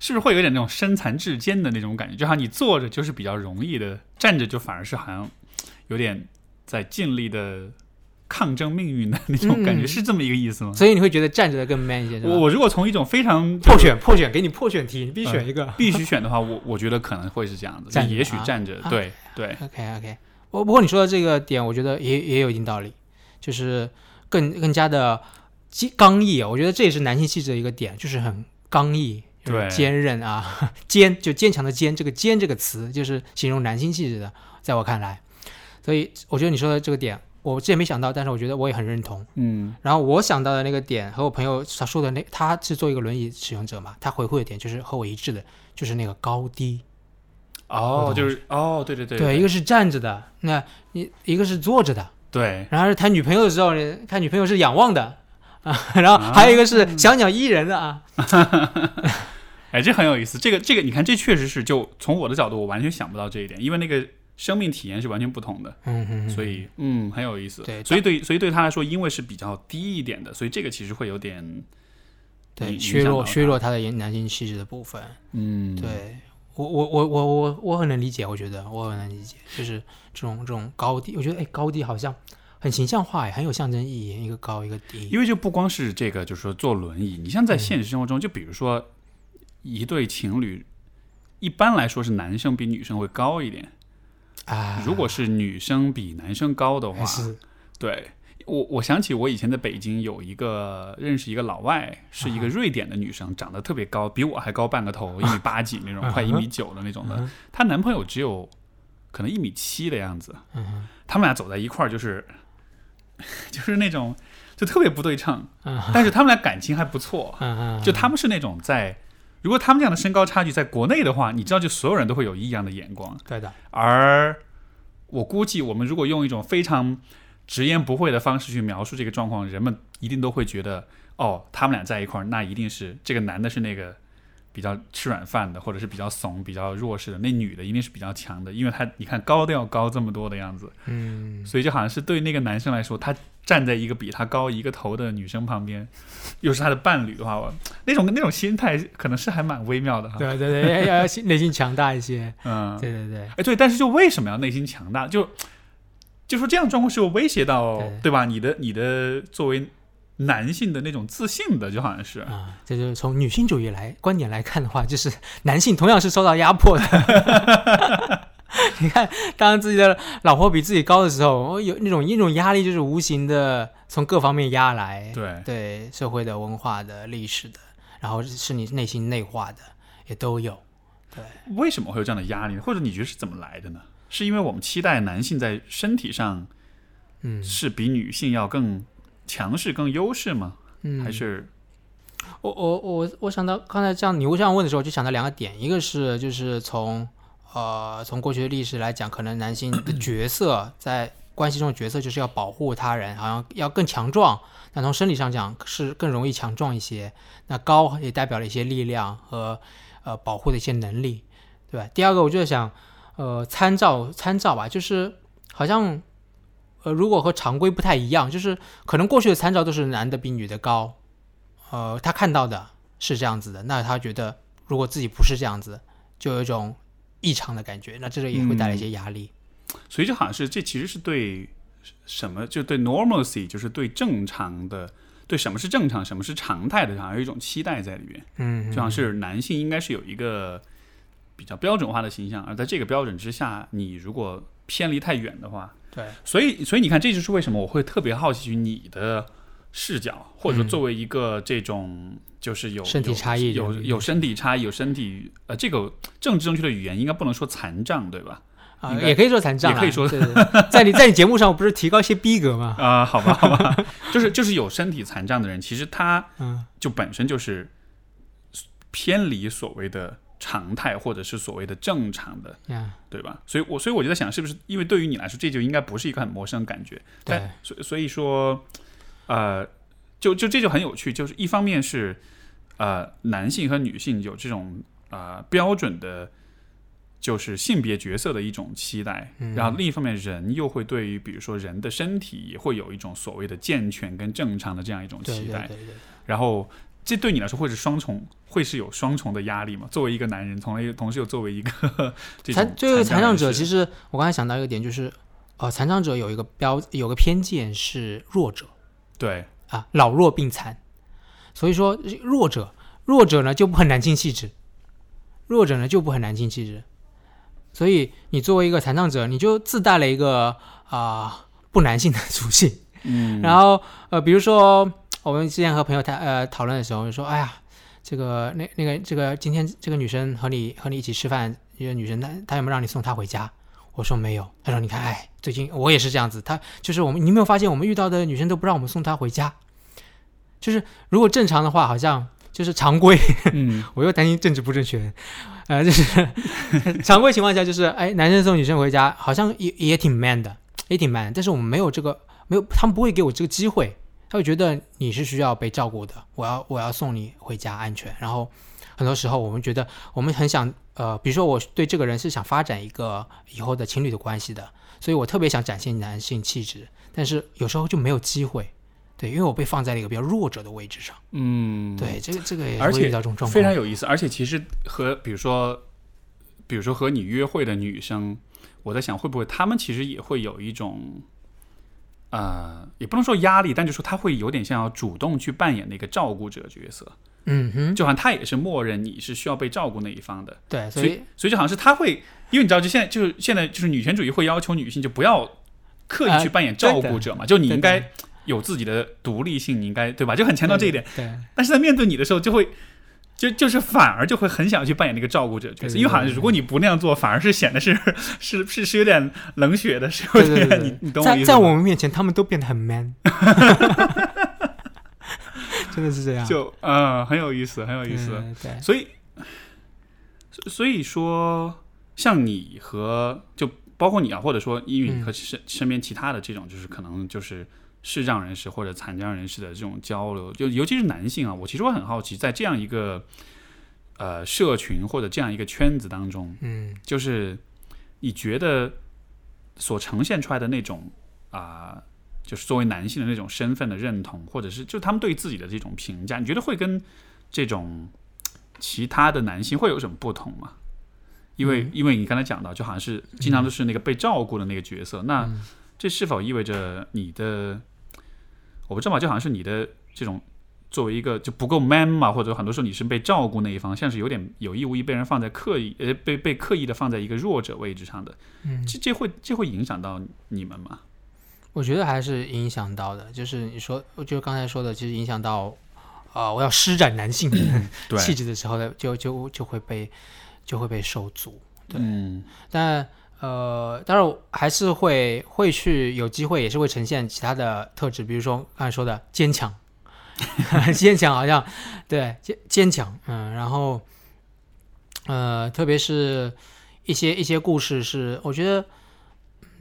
Speaker 1: 是不是会有点那种身残志坚的那种感觉？就好像你坐着就是比较容易的，站着就反而是好像有点在尽力的抗争命运的那种感觉，
Speaker 2: 嗯
Speaker 1: 是这么一个意思吗？
Speaker 2: 所以你会觉得站着的更 man 一些，
Speaker 1: 我我如果从一种非常
Speaker 2: 破选破选，给你破选题，你必须选一个。
Speaker 1: 必须选的话，我我觉得可能会是这样子，就
Speaker 2: 站着
Speaker 1: 也许
Speaker 2: 啊
Speaker 1: 站着，
Speaker 2: 啊
Speaker 1: 对对
Speaker 2: ，OK OK，不不过你说的这个点，我觉得也也有一定道理，就是更更加的坚刚毅。我觉得这也是男性气质的一个点，就是很刚毅，
Speaker 1: 对
Speaker 2: 坚韧啊，坚就坚强的坚，这个坚这个词就是形容男性气质的，在我看来，所以我觉得你说的这个点，我之前没想到，但是我觉得我也很认同。
Speaker 1: 嗯
Speaker 2: 然后我想到的那个点和我朋友他说的那，他是做一个轮椅使用者嘛，他回馈的点就是和我一致的，就是那个高低。
Speaker 1: 哦，就是哦，对对对
Speaker 2: 对，一个是站着的，那一一个是坐着的。
Speaker 1: 对，
Speaker 2: 然后是谈女朋友的时候，看女朋友是仰望的啊，然后还有一个是小鸟依人的啊。
Speaker 1: 哎，这很有意思。这个这个，你看，这确实是就从我的角度，我完全想不到这一点，因为那个生命体验是完全不同的，
Speaker 2: 嗯嗯，
Speaker 1: 所以嗯，很有意思。
Speaker 2: 对
Speaker 1: 所以对所以对他来说，因为是比较低一点的，所以这个其实会有点
Speaker 2: 对削弱削，弱他的男性气质的部分。
Speaker 1: 嗯，
Speaker 2: 对我我我我我我很能理解，我觉得我很能理解，就是这种这种高低，我觉得哎高低好像很形象化，哎，很有象征意义，一个高一个低。
Speaker 1: 因为就不光是这个，就是说坐轮椅，你像在
Speaker 2: 嗯
Speaker 1: 现实生活中，就比如说一对情侣，一般来说是男生比女生会高一点，
Speaker 2: 啊，
Speaker 1: 如果是女生比男生高的话，
Speaker 2: 是。
Speaker 1: 对，我我想起我以前在北京有一个认识一个老外，是一个瑞典的女生，长得特别高，比我还高半个头，一米八几那种，快一米九的那种的。她男朋友只有可能一米七的样子，他们俩走在一块儿就是 就是那种就特别不对称，但是他们俩感情还不错，就他们是那种在如果他们这样的身高差距在国内的话，你知道就所有人都会有异样的眼光，
Speaker 2: 对的，
Speaker 1: 而我估计我们如果用一种非常直言不讳的方式去描述这个状况，人们一定都会觉得，哦，他们俩在一块儿，那一定是这个男的是那个比较吃软饭的，或者是比较怂、比较弱势的，那女的一定是比较强的，因为她你看高都要高这么多的样子，
Speaker 2: 嗯，
Speaker 1: 所以就好像是对那个男生来说，他站在一个比他高一个头的女生旁边，又是他的伴侣的话，我那种那种心态可能是还蛮微妙的哈。
Speaker 2: 对对对，要要内心强大一些，
Speaker 1: 嗯，
Speaker 2: 对对对，
Speaker 1: 哎，对，但是就为什么要内心强大？就就说这样的状况是有威胁到，
Speaker 2: 对
Speaker 1: 对吧？你的你的作为男性的那种自信的，就好像是，
Speaker 2: 啊，这就是从女性主义来观点来看的话，就是男性同样是受到压迫的。你看，当自己的老婆比自己高的时候，哦有那种一种压力，就是无形的从各方面压来，
Speaker 1: 对
Speaker 2: 对社会的、文化的、历史的，然后是你内心内化的，也都有。对，
Speaker 1: 为什么会有这样的压力呢？或者你觉得是怎么来的呢？是因为我们期待男性在身体上
Speaker 2: 嗯
Speaker 1: 是比女性要更强势、更优势吗？
Speaker 2: 嗯，
Speaker 1: 还是
Speaker 2: 我我我我想到刚才这样你这样问的时候，就想到两个点，一个是就是从呃从过去的历史来讲，可能男性的角色在关系中的角色就是要保护他人，好像要更强壮。那从生理上讲是更容易强壮一些。那高也代表了一些力量和呃保护的一些能力，对吧？第二个我就在想，呃，参照参照吧，就是好像呃如果和常规不太一样，就是可能过去的参照都是男的比女的高。呃，他看到的是这样子的，那他觉得如果自己不是这样子，就有一种异常的感觉，那这个也会带来一些压力。
Speaker 1: 所以就好像是这其实是对什么，就对 normalcy，就是对正常的，对什么是正常，什么是常态的，好像有一种期待在里面。
Speaker 2: 嗯，
Speaker 1: 就好像是男性应该是有一个比较标准化的形象，而在这个标准之下，你如果偏离太远的话，
Speaker 2: 对，
Speaker 1: 所以所以你看，这就是为什么我会特别好奇于你的视角，或者说作为一个这种就是有
Speaker 2: 嗯身体差异
Speaker 1: 有有有身体差异，有身体呃，这个政治正确的语言应该不能说残障，对吧？
Speaker 2: 啊、也可以说残障啦，
Speaker 1: 也可以说
Speaker 2: 对对对在你在你节目上不是提高一些逼格吗？
Speaker 1: 啊、好吧，好吧，就是就是有身体残障的人，其实他
Speaker 2: 嗯
Speaker 1: 就本身就是偏离所谓的常态，或者是所谓的正常的，
Speaker 2: 呀，
Speaker 1: 对吧？所以我所以我就在想，是不是因为对于你来说，这就应该不是一个很陌生的感觉？
Speaker 2: 对
Speaker 1: 但，所以所以说，呃，就就这就很有趣，就是一方面是呃男性和女性有这种呃标准的。就是性别角色的一种期待，
Speaker 2: 嗯
Speaker 1: 然后另一方面，人又会对于比如说人的身体也会有一种所谓的健全跟正常的这样一种期待，
Speaker 2: 对对对，
Speaker 1: 然后这对你来说会是双重，会是有双重的压力吗？作为一个男人，同时同时又作为一个 这
Speaker 2: 残这个残障者，其
Speaker 1: 实
Speaker 2: 实我刚才想到一个点，就是呃，残障者有一个标有个偏见是弱者
Speaker 1: 对
Speaker 2: 啊，老弱病残，所以说弱者弱者呢就不很男性气质，弱者呢就不很男性气质，所以你作为一个残障者，你就自带了一个啊、不男性的 属性。
Speaker 1: 嗯，
Speaker 2: 然后呃，比如说我们之前和朋友谈呃讨论的时候，就说哎呀，这个那那个这个今天这个女生和你和你一起吃饭，一个女生她她有没有让你送她回家？我说没有。他说你看，哎，最近我也是这样子，他就是我们，你有没有发现我们遇到的女生都不让我们送她回家？就是如果正常的话，好像就是常规，
Speaker 1: 嗯。
Speaker 2: 我又担心政治不正确，呃，就是 常规情况下就是，哎，男生送女生回家，好像也也挺 man 的，也挺 man，但是我们没有这个，没有，他们不会给我这个机会，他会觉得你是需要被照顾的，我要我要送你回家安全，然后很多时候我们觉得我们很想，呃，比如说我对这个人是想发展一个以后的情侣的关系的，所以我特别想展现男性气质，但是有时候就没有机会。对，因为我被放在了一个比较弱者的位置上。
Speaker 1: 嗯，
Speaker 2: 对，这个这个也
Speaker 1: 而且
Speaker 2: 会遇到这种状况。
Speaker 1: 非常有意思。而且其实和比如说，比如说和你约会的女生，我在想会不会她们其实也会有一种。呃，也不能说压力，但就说他会有点像要主动去扮演那个照顾者角色，
Speaker 2: 嗯哼，
Speaker 1: 就好像他也是默认你是需要被照顾那一方的，
Speaker 2: 对，所以
Speaker 1: 所以就好像是他会，因为你知道，就现在就是现在就是女权主义会要求女性就不要刻意去扮演照顾者嘛，就你应该有自己的独立性，你应该对吧？就很强调这一点。
Speaker 2: 对，
Speaker 1: 但是在面对你的时候，就会就就是反而就会很想去扮演那个照顾者角色，因为好像如果你不那样做，反而是显得是是是是有点冷血的，是有
Speaker 2: 对对
Speaker 1: 点
Speaker 2: 对
Speaker 1: 你你懂
Speaker 2: 我
Speaker 1: 意思吗？
Speaker 2: 在我们面前，他们都变得很 man，真的是这样。
Speaker 1: 就嗯很有意思，很有意思。
Speaker 2: 对对
Speaker 1: 所以所所以说，像你和就包括你啊，或者说英语和身身边其他的这种，就是可能就是视障人士或者残障人士的这种交流，就尤其是男性啊，我其实我很好奇，在这样一个呃社群或者这样一个圈子当中，
Speaker 2: 嗯
Speaker 1: 就是你觉得所呈现出来的那种啊、就是作为男性的那种身份的认同，或者是就他们对自己的这种评价，你觉得会跟这种其他的男性会有什么不同吗？因为、
Speaker 2: 嗯。
Speaker 1: 因为你刚才讲到，就好像是经常都是那个被照顾的那个角色，那
Speaker 2: 嗯
Speaker 1: 这是否意味着你的，我不知道嘛，就好像是你的这种作为一个就不够 man 嘛，或者很多时候你是被照顾那一方，像是有点有意无意被人放在刻意呃被被刻意的放在一个弱者位置上的，
Speaker 2: 嗯，
Speaker 1: 这这会这会影响到你们吗？
Speaker 2: 我觉得还是影响到的，就是你说，就刚才说的，其实影响到，啊，我要施展男性
Speaker 1: 对，
Speaker 2: 气质的时候呢，就就就会被就会被受阻。对
Speaker 1: 嗯
Speaker 2: 但呃，当然还是会会去有机会，也是会呈现其他的特质，比如说刚才说的坚强，坚强好像对坚坚强，嗯，然后呃，特别是一些一些故事是，我觉得。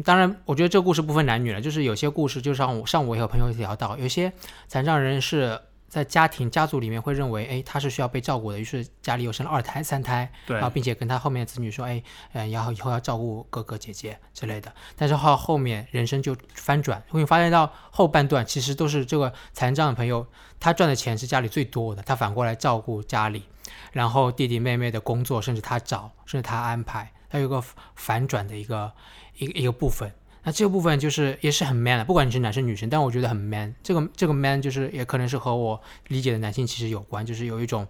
Speaker 2: 当然，我觉得这个故事不分男女了，就是有些故事，就像我上午也和朋友聊到，有些残障人士在家庭家族里面会认为，哎，他是需要被照顾的，于是家里又生了二胎、三胎，
Speaker 1: 对
Speaker 2: 然后并且跟他后面的子女说，哎，嗯，然后以后要照顾哥哥姐姐之类的。但是后后面人生就翻转，会发现到后半段其实都是这个残障的朋友，他赚的钱是家里最多的，他反过来照顾家里，然后弟弟妹妹的工作甚至他找，甚至他安排，他有个反转的一个一个一个部分。那这个部分就是也是很 man 的，不管你是男生女生，但我觉得很 man。这个这个 man 就是也可能是和我理解的男性其实有关，就是有一种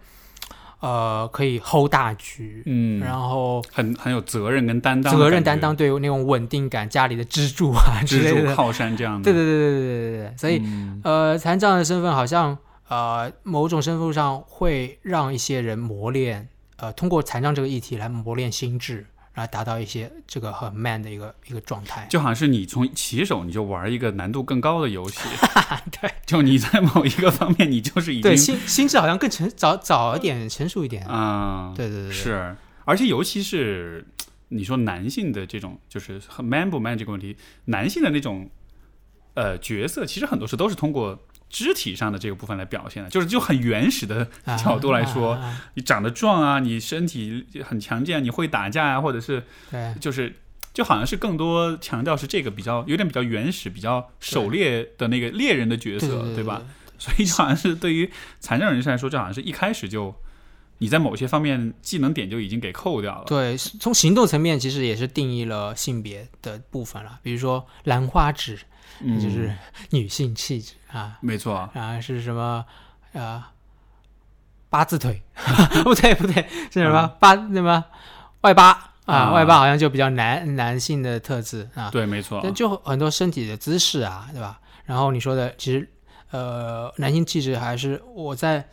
Speaker 2: 呃可以 hold 大局，
Speaker 1: 嗯，
Speaker 2: 然后
Speaker 1: 很很有责任跟担当，
Speaker 2: 责任担当，对那种稳定感，家里的支柱啊 之类的。
Speaker 1: 支柱靠山这样的，
Speaker 2: 对对对对对对对，所以、
Speaker 1: 嗯
Speaker 2: 呃，残障的身份好像呃某种身份上会让一些人磨练，呃，通过残障这个议题来磨练心智，然后达到一些这个很 man 的一个一个状态。
Speaker 1: 就好像是你从起手你就玩一个难度更高的游戏，
Speaker 2: 对
Speaker 1: 就你在某一个方面你就是已经
Speaker 2: 对，心心智好像更成早早一点，成熟一点。
Speaker 1: 啊、
Speaker 2: 对对对对，
Speaker 1: 是，而且尤其是你说男性的这种就是很 man 不 man 这个问题，男性的那种呃角色，其实很多时候都是通过肢体上的这个部分来表现的，就是就很原始的
Speaker 2: 啊
Speaker 1: 角度来说，
Speaker 2: 啊啊啊
Speaker 1: 你长得壮啊，你身体很强健，你会打架啊，或者是
Speaker 2: 对
Speaker 1: 就是。就好像是更多强调是这个比较有点比较原始、比较狩猎的那个猎人的角色，
Speaker 2: 对对
Speaker 1: 吧？？所以就好像是对于残障人士来说，这好像是一开始就你在某些方面技能点就已经给扣掉了。
Speaker 2: 对，从行动层面其实也是定义了性别的部分了，比如说兰花指，
Speaker 1: 嗯，
Speaker 2: 就是 女性气质啊，
Speaker 1: 没错，
Speaker 2: 啊。是什么呃八字腿，不对不对，是什么、八那么外八啊
Speaker 1: 啊
Speaker 2: 外八好像就比较男男性的特质啊，
Speaker 1: 对，没错。
Speaker 2: 但，就很多身体的姿势啊，对吧？然后你说的，其实呃，男性气质还是我在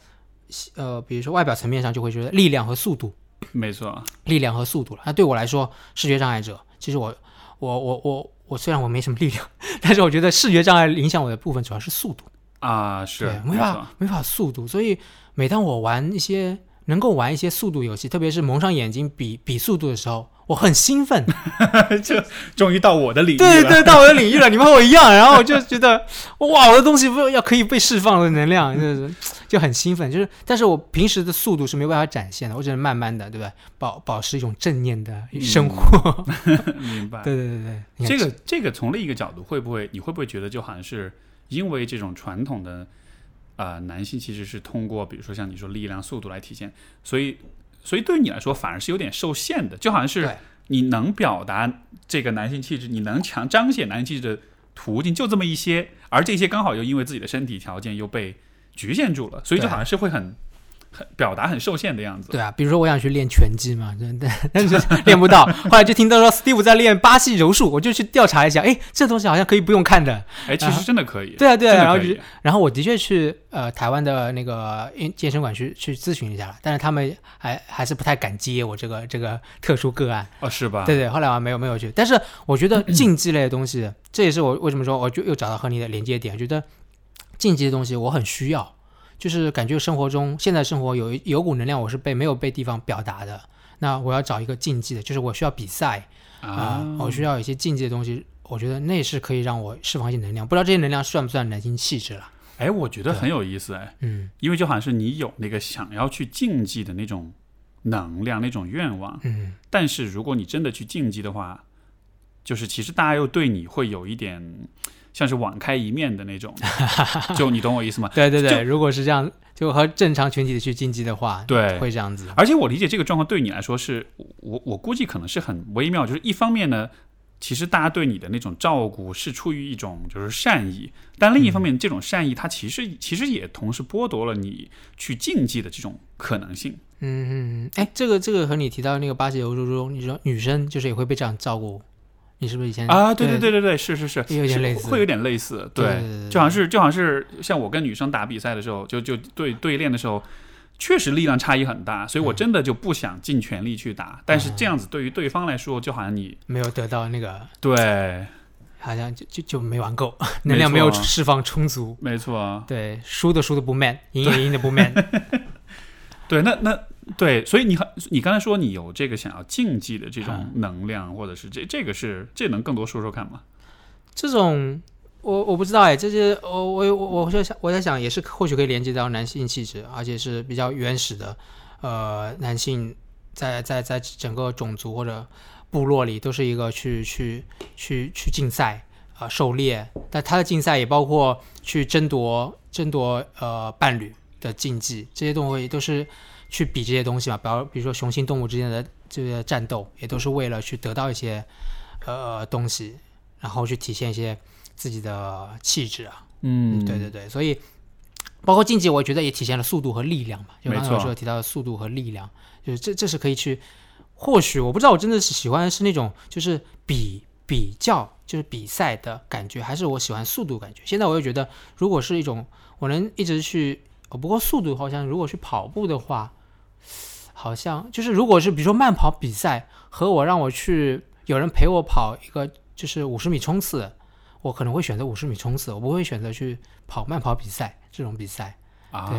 Speaker 2: 呃，比如说外表层面上就会觉得力量和速度，
Speaker 1: 没错，
Speaker 2: 力量和速度了。那对我来说，视觉障碍者，其实我我我我我虽然我没什么力量，但是我觉得视觉障碍影响我的部分主要是速度，
Speaker 1: 啊，是没
Speaker 2: 法，没法速度，所以每当我玩一些能够玩一些速度游戏，特别是蒙上眼睛比比速度的时候，我很兴奋。
Speaker 1: 就终于到我的领域了。
Speaker 2: 对对，到我的领域了，你们和我一样，然后我就觉得哇，我的东西不要可以被释放的能量，就是就很兴奋。就是，但是我平时的速度是没有办法展现的，我只能慢慢的，对吧？保保持一种正念的生活。
Speaker 1: 明白。
Speaker 2: 对对对对，
Speaker 1: 这个这个从另一个角度，会不会你会不会觉得，就好像是因为这种传统的呃男性其实是通过比如说像你说力量、速度来体现，所以所以对于你来说反而是有点受限的，就好像是你能表达这个男性气质，你能强彰显男性气质的途径就这么一些，而这些刚好又因为自己的身体条件又被局限住了，所以就好像是会很很表达很受限的样子。
Speaker 2: 对啊，比如说我想去练拳击嘛，真的，但是练不到。后来就听到说 Steve 在练巴西柔术，我就去调查一下，哎，这东西好像可以不用看的。
Speaker 1: 哎，其实真的可以。
Speaker 2: 对啊，对啊，然后就然后我的确去呃台湾的那个健健身馆去去咨询一下了，但是他们还还是不太敢接我这个这个特殊个案。
Speaker 1: 哦，是吧？
Speaker 2: 对对，后来我没有没有去，但是我觉得 竞技类的东西，这也是我为什么说我就又找到和你的连接点，觉得竞技的东西我很需要，就是感觉生活中现在生活有一有股能量我是被没有被地方表达的，那我要找一个竞技的，就是我需要比赛啊、
Speaker 1: 啊，
Speaker 2: 我需要一些竞技的东西，我觉得那是可以让我释放一些能量，不知道这些能量算不算男性气质了？
Speaker 1: 哎，我觉得很有意思哎，
Speaker 2: 嗯
Speaker 1: 因为就好像是你有那个想要去竞技的那种能量、那种愿望，
Speaker 2: 嗯
Speaker 1: 但是如果你真的去竞技的话，就是其实大家又对你会有一点像是网开一面的那种，就你懂我意思吗？
Speaker 2: 对对对，如果是这样，就和正常群体的去竞技的话，
Speaker 1: 对
Speaker 2: 会这样子。
Speaker 1: 而且我理解这个状况对你来说是，我我估计可能是很微妙，就是一方面呢，其实大家对你的那种照顾是出于一种就是善意，但另一方面，这种善意它其实其实也同时剥夺了你去竞技的这种可能性。
Speaker 2: 嗯嗯，嗯，哎，这个这个和你提到那个巴西柔术中，你说女生就是也会被这样照顾，你是不是以前
Speaker 1: 啊，对对对对对，是是是，
Speaker 2: 也有点类似。
Speaker 1: 会有点类似，
Speaker 2: 对
Speaker 1: 就好像是就好像是像我跟女生打比赛的时候，就就对对练的时候，确实力量差异很大，所以我真的就不想尽全力去打，但是这样子对于对方来说，就好像你
Speaker 2: 没有得到那个，
Speaker 1: 对，
Speaker 2: 好像就就就没玩够，能量没有释放充足。
Speaker 1: 没错，
Speaker 2: 对，输的输的不 man，赢也赢的不 man。
Speaker 1: 对，那那 对，所以你很你刚才说你有这个想要竞技的这种
Speaker 2: 嗯
Speaker 1: 能量，或者是这这个是这能更多说说看吗？
Speaker 2: 这种我我不知道哎，这些我我我我在想我在想也是或许可以连接到男性气质，而且是比较原始的，呃，男性在在在整个种族或者部落里都是一个去去去去竞赛啊、呃狩猎，但他的竞赛也包括去争夺争夺呃伴侣的竞技，这些东西都是去比这些东西嘛，比如比如说雄性动物之间的这个战斗，也都是为了去得到一些呃东西，然后去体现一些自己的气质啊。
Speaker 1: 嗯
Speaker 2: 对对对，所以包括竞技，我觉得也体现了速度和力量嘛。就
Speaker 1: 没
Speaker 2: 刚才有
Speaker 1: 错
Speaker 2: 时候提到的速度和力量，就是这这是可以去，或许我不知道，我真的是喜欢的是那种就是比比较，就是比赛的感觉，还是我喜欢速度感觉。现在我又觉得，如果是一种我能一直去，哦，不过速度好像如果去跑步的话，好像就是如果是比如说慢跑比赛，和我让我去有人陪我跑一个就是五十米冲刺，我可能会选择五十米冲刺，我不会选择去跑慢跑比赛这种比赛。
Speaker 1: 啊，
Speaker 2: 对，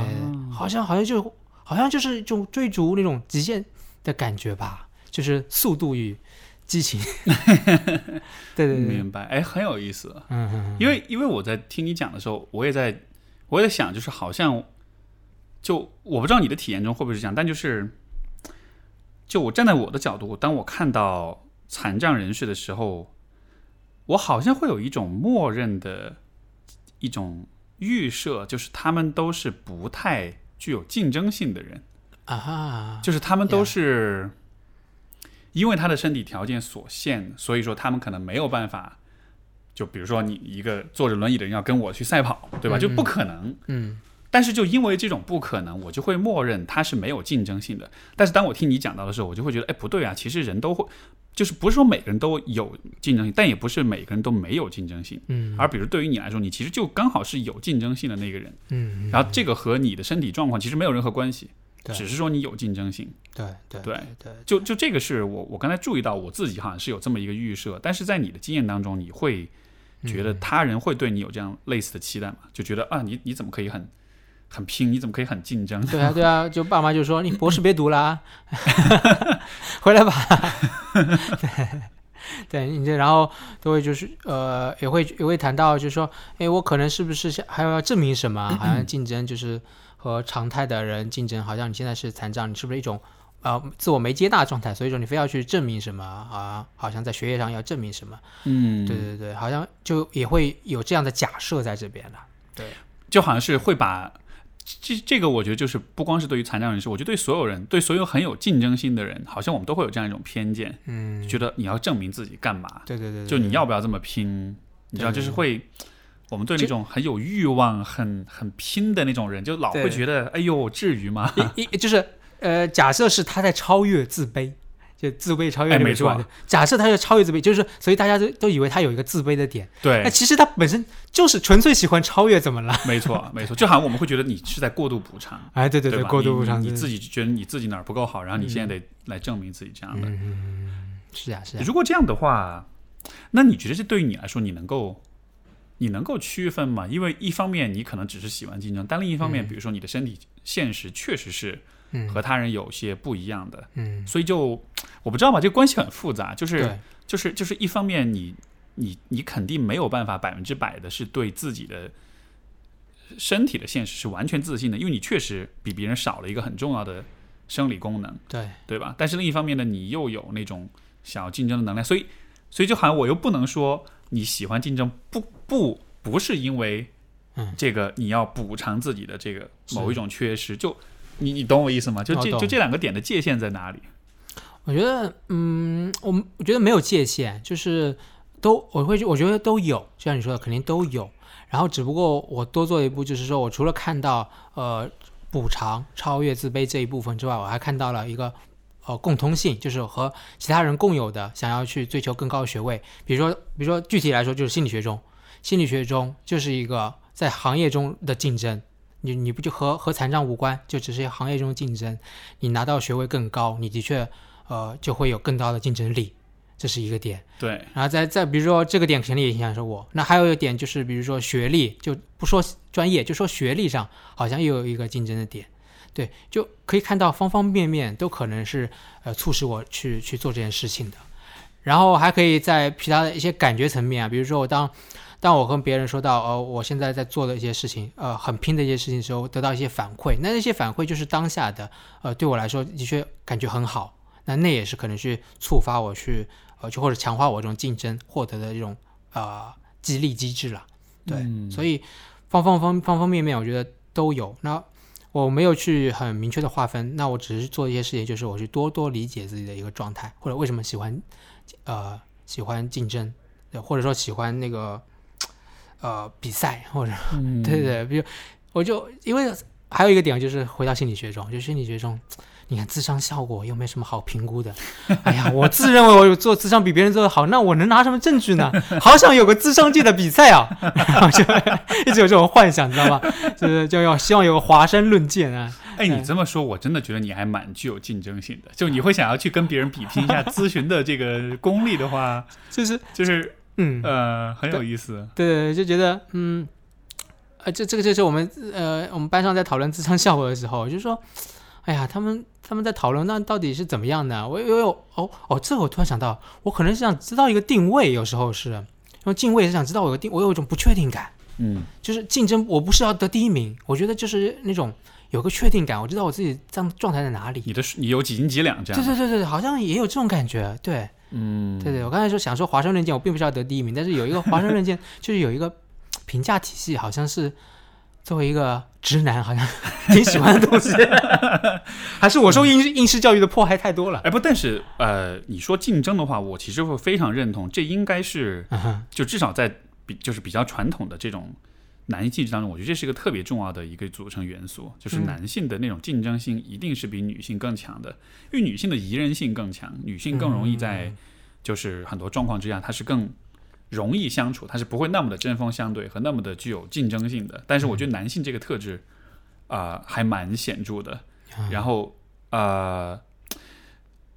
Speaker 2: 好像好像就好像就是一种追逐那种极限的感觉吧，就是速度与激情。对对对，
Speaker 1: 明白，哎，很有意思。
Speaker 2: 嗯嗯
Speaker 1: 因为因为我在听你讲的时候，我也在我也在想，就是好像就我不知道你的体验中会不会是这样，但就是就我站在我的角度，当我看到残障人士的时候，我好像会有一种默认的一种预设，就是他们都是不太具有竞争性的人，
Speaker 2: 啊哈，
Speaker 1: 就是他们都是因为他的身体条件所限，所以说他们可能没有办法。就比如说你一个坐着轮椅的人要跟我去赛跑，对吧？
Speaker 2: 嗯
Speaker 1: 就不可能。
Speaker 2: 嗯
Speaker 1: 但是就因为这种不可能，我就会默认它是没有竞争性的。但是当我听你讲到的时候，我就会觉得，哎，不对啊，其实人都会，就是不是说每个人都有竞争性，但也不是每个人都没有竞争性。
Speaker 2: 嗯
Speaker 1: 而比如对于你来说，你其实就刚好是有竞争性的那个人，
Speaker 2: 嗯，
Speaker 1: 然后这个和你的身体状况其实没有任何关系，
Speaker 2: 对
Speaker 1: 只是说你有竞争性。
Speaker 2: 对对
Speaker 1: 对
Speaker 2: 对，
Speaker 1: 就就这个是我我刚才注意到我自己好像是有这么一个预设，但是在你的经验当中，你会觉得他人会对你有这样类似的期待吗？就觉得啊，你你怎么可以很很拼？你怎么可以很竞争？
Speaker 2: 对啊对啊，就爸妈就说你博士别读了啊，回来吧。对。对你这，然后都会就是呃，也会也会谈到，就是说，哎，我可能是不是想还要证明什么？好像竞争就是和常态的人竞争，好像你现在是残障，你是不是一种呃自我没接纳状态？所以说你非要去证明什么啊？好像在学业上要证明什么？
Speaker 1: 嗯，
Speaker 2: 对对对，好像就也会有这样的假设在这边了。对，
Speaker 1: 就好像是会把这这个，我觉得就是不光是对于残障人士，我觉得对所有人，对所有很有竞争性的人，好像我们都会有这样一种偏见，
Speaker 2: 嗯，
Speaker 1: 觉得你要证明自己干嘛？
Speaker 2: 对对对，对
Speaker 1: 就你要不要这么拼？你知道，就是会我们对那种很有欲望、很很拼的那种人，就老会觉得，哎呦，至于吗？
Speaker 2: 一一就是呃，假设是他在超越自卑，就自卑超越
Speaker 1: 哎没错。
Speaker 2: 假设他是超越自卑，就是所以大家都都以为他有一个自卑的点，对那
Speaker 1: 对，
Speaker 2: 其实他本身就是纯粹喜欢超越，怎么了？
Speaker 1: 没错，没错，就好像我们会觉得你是在过度补偿，
Speaker 2: 哎，对对
Speaker 1: 对吧
Speaker 2: 过度补偿，
Speaker 1: 你自己觉得你自己哪儿不够好，然后你现在得来证明自己这样的。
Speaker 2: 嗯，是啊是啊，
Speaker 1: 如果这样的话，那你觉得这对于你来说，你能够你能够区分吗？因为一方面你可能只是喜欢竞争，但另一方面，
Speaker 2: 嗯
Speaker 1: 比如说你的身体现实确实是
Speaker 2: 嗯。
Speaker 1: 和他人有些不一样的，
Speaker 2: 嗯，
Speaker 1: 所以就我不知道吧，这个关系很复杂，就是，就是就是一方面你你你肯定没有办法百分之百的是对自己的身体的现实是完全自信的，因为你确实比别人少了一个很重要的生理功能。
Speaker 2: 对，
Speaker 1: 对吧？但是另一方面呢，你又有那种想要竞争的能量，所以，所以就好像我又不能说你喜欢竞争，不不不是因为
Speaker 2: 嗯。
Speaker 1: 这个你要补偿自己的这个某一种缺失，就你你懂我意思吗？就这就这两个点的界限在哪里？
Speaker 2: 我觉得，嗯，我们我觉得没有界限，就是都我会我觉得都有，就像你说的，肯定都有。然后只不过我多做一步，就是说我除了看到呃补偿、超越自卑这一部分之外，我还看到了一个呃共通性，就是和其他人共有的想要去追求更高的学位。比如说，比如说具体来说就是心理学中，心理学中就是一个在行业中的竞争。你你不就和和残障无关，就只是行业中竞争，你拿到学位更高，你的确呃就会有更高的竞争力，这是一个点。
Speaker 1: 对，
Speaker 2: 然后再再比如说这个点肯定也影响着我。那还有一个点就是，比如说学历，就不说专业，就说学历上好像又有一个竞争的点。对，就可以看到方方面面都可能是呃促使我去去做这件事情的。然后还可以在其他的一些感觉层面啊，比如说我当当我跟别人说到呃我现在在做的一些事情，呃很拼的一些事情的时候，得到一些反馈，那那些反馈就是当下的，呃对我来说的确感觉很好。那那也是可能去触发我去呃，就或者强化我这种竞争获得的这种呃激励机制了。对，
Speaker 1: 嗯
Speaker 2: 所以方方方方方面面，我觉得都有。那我没有去很明确的划分，那我只是做一些事情，就是我去多多理解自己的一个状态，或者为什么喜欢呃喜欢竞争，对，或者说喜欢那个呃比赛，或者
Speaker 1: 嗯
Speaker 2: 对对，比如我就因为还有一个点就是回到心理学中，就心理学中，你看智商效果又没什么好评估的。哎呀，我自认为我有做智商比别人做的好，那我能拿什么证据呢？好想有个智商界的比赛啊！然后就一直有这种幻想，知道吗？就是就要希望有个华山论剑啊。
Speaker 1: 哎，你这么说，我真的觉得你还蛮具有竞争性的。就你会想要去跟别人比拼一下咨询的这个功力的话，
Speaker 2: 就是
Speaker 1: 就是
Speaker 2: 嗯，
Speaker 1: 呃很有意思。
Speaker 2: 对，就觉得嗯，呃，这这个就是我们呃我们班上在讨论智商效果的时候，就是说，哎呀，他们他们在讨论那到底是怎么样的？我有有哦哦，这个我突然想到，我可能是想知道一个定位，有时候是，因为定位是想知道我有个定，我有一种不确定感，
Speaker 1: 嗯
Speaker 2: 就是竞争，我不是要得第一名，我觉得就是那种有个确定感，我知道我自己这样状态在哪里。
Speaker 1: 你的你有几斤几两这样？
Speaker 2: 对对对对，好像也有这种感觉，对。
Speaker 1: 嗯，
Speaker 2: 对对，我刚才说想说华山论剑，我并不是要得第一名，但是有一个华山论剑，就是有一个评价体系，好像是作为一个直男，好像 挺喜欢的东西，还是我受应应试教育的迫害太多了？
Speaker 1: 哎不，但是呃，你说竞争的话，我其实会非常认同，这应该是就至少在比就是比较传统的这种男性气质当中，我觉得这是一个特别重要的一个组成元素，就是
Speaker 2: 嗯
Speaker 1: 男性的那种竞争性一定是比女性更强的，因为女性的宜人性更强，女性更容易在
Speaker 2: 嗯
Speaker 1: 就是很多状况之下，她是更容易相处，她是不会那么的针锋相对和那么的具有竞争性的。但是我觉得男性这个特质啊、还蛮显著的。
Speaker 2: 嗯
Speaker 1: 然后呃，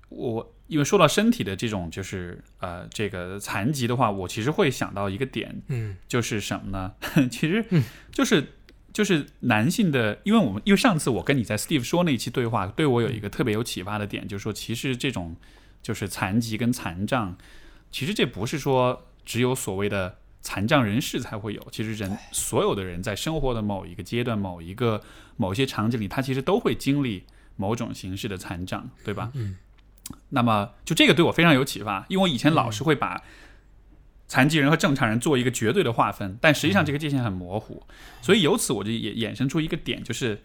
Speaker 1: 我因为说到身体的这种就是呃这个残疾的话，我其实会想到一个点，
Speaker 2: 嗯
Speaker 1: 就是什么呢？其实
Speaker 2: 嗯
Speaker 1: 就是。就是男性的，因为我们因为上次我跟你在 Steve 说那一期对话，对我有一个特别有启发的点，就是说，其实这种就是残疾跟残障，其实这不是说只有所谓的残障人士才会有，其实人所有的人在生活的某一个阶段、某一个某一些场景里，他其实都会经历某种形式的残障，对吧？
Speaker 2: 嗯。
Speaker 1: 那么就这个对我非常有启发，因为我以前老是会把残疾人和正常人做一个绝对的划分，但实际上这个界限很模糊，所以由此我就也衍生出一个点，就是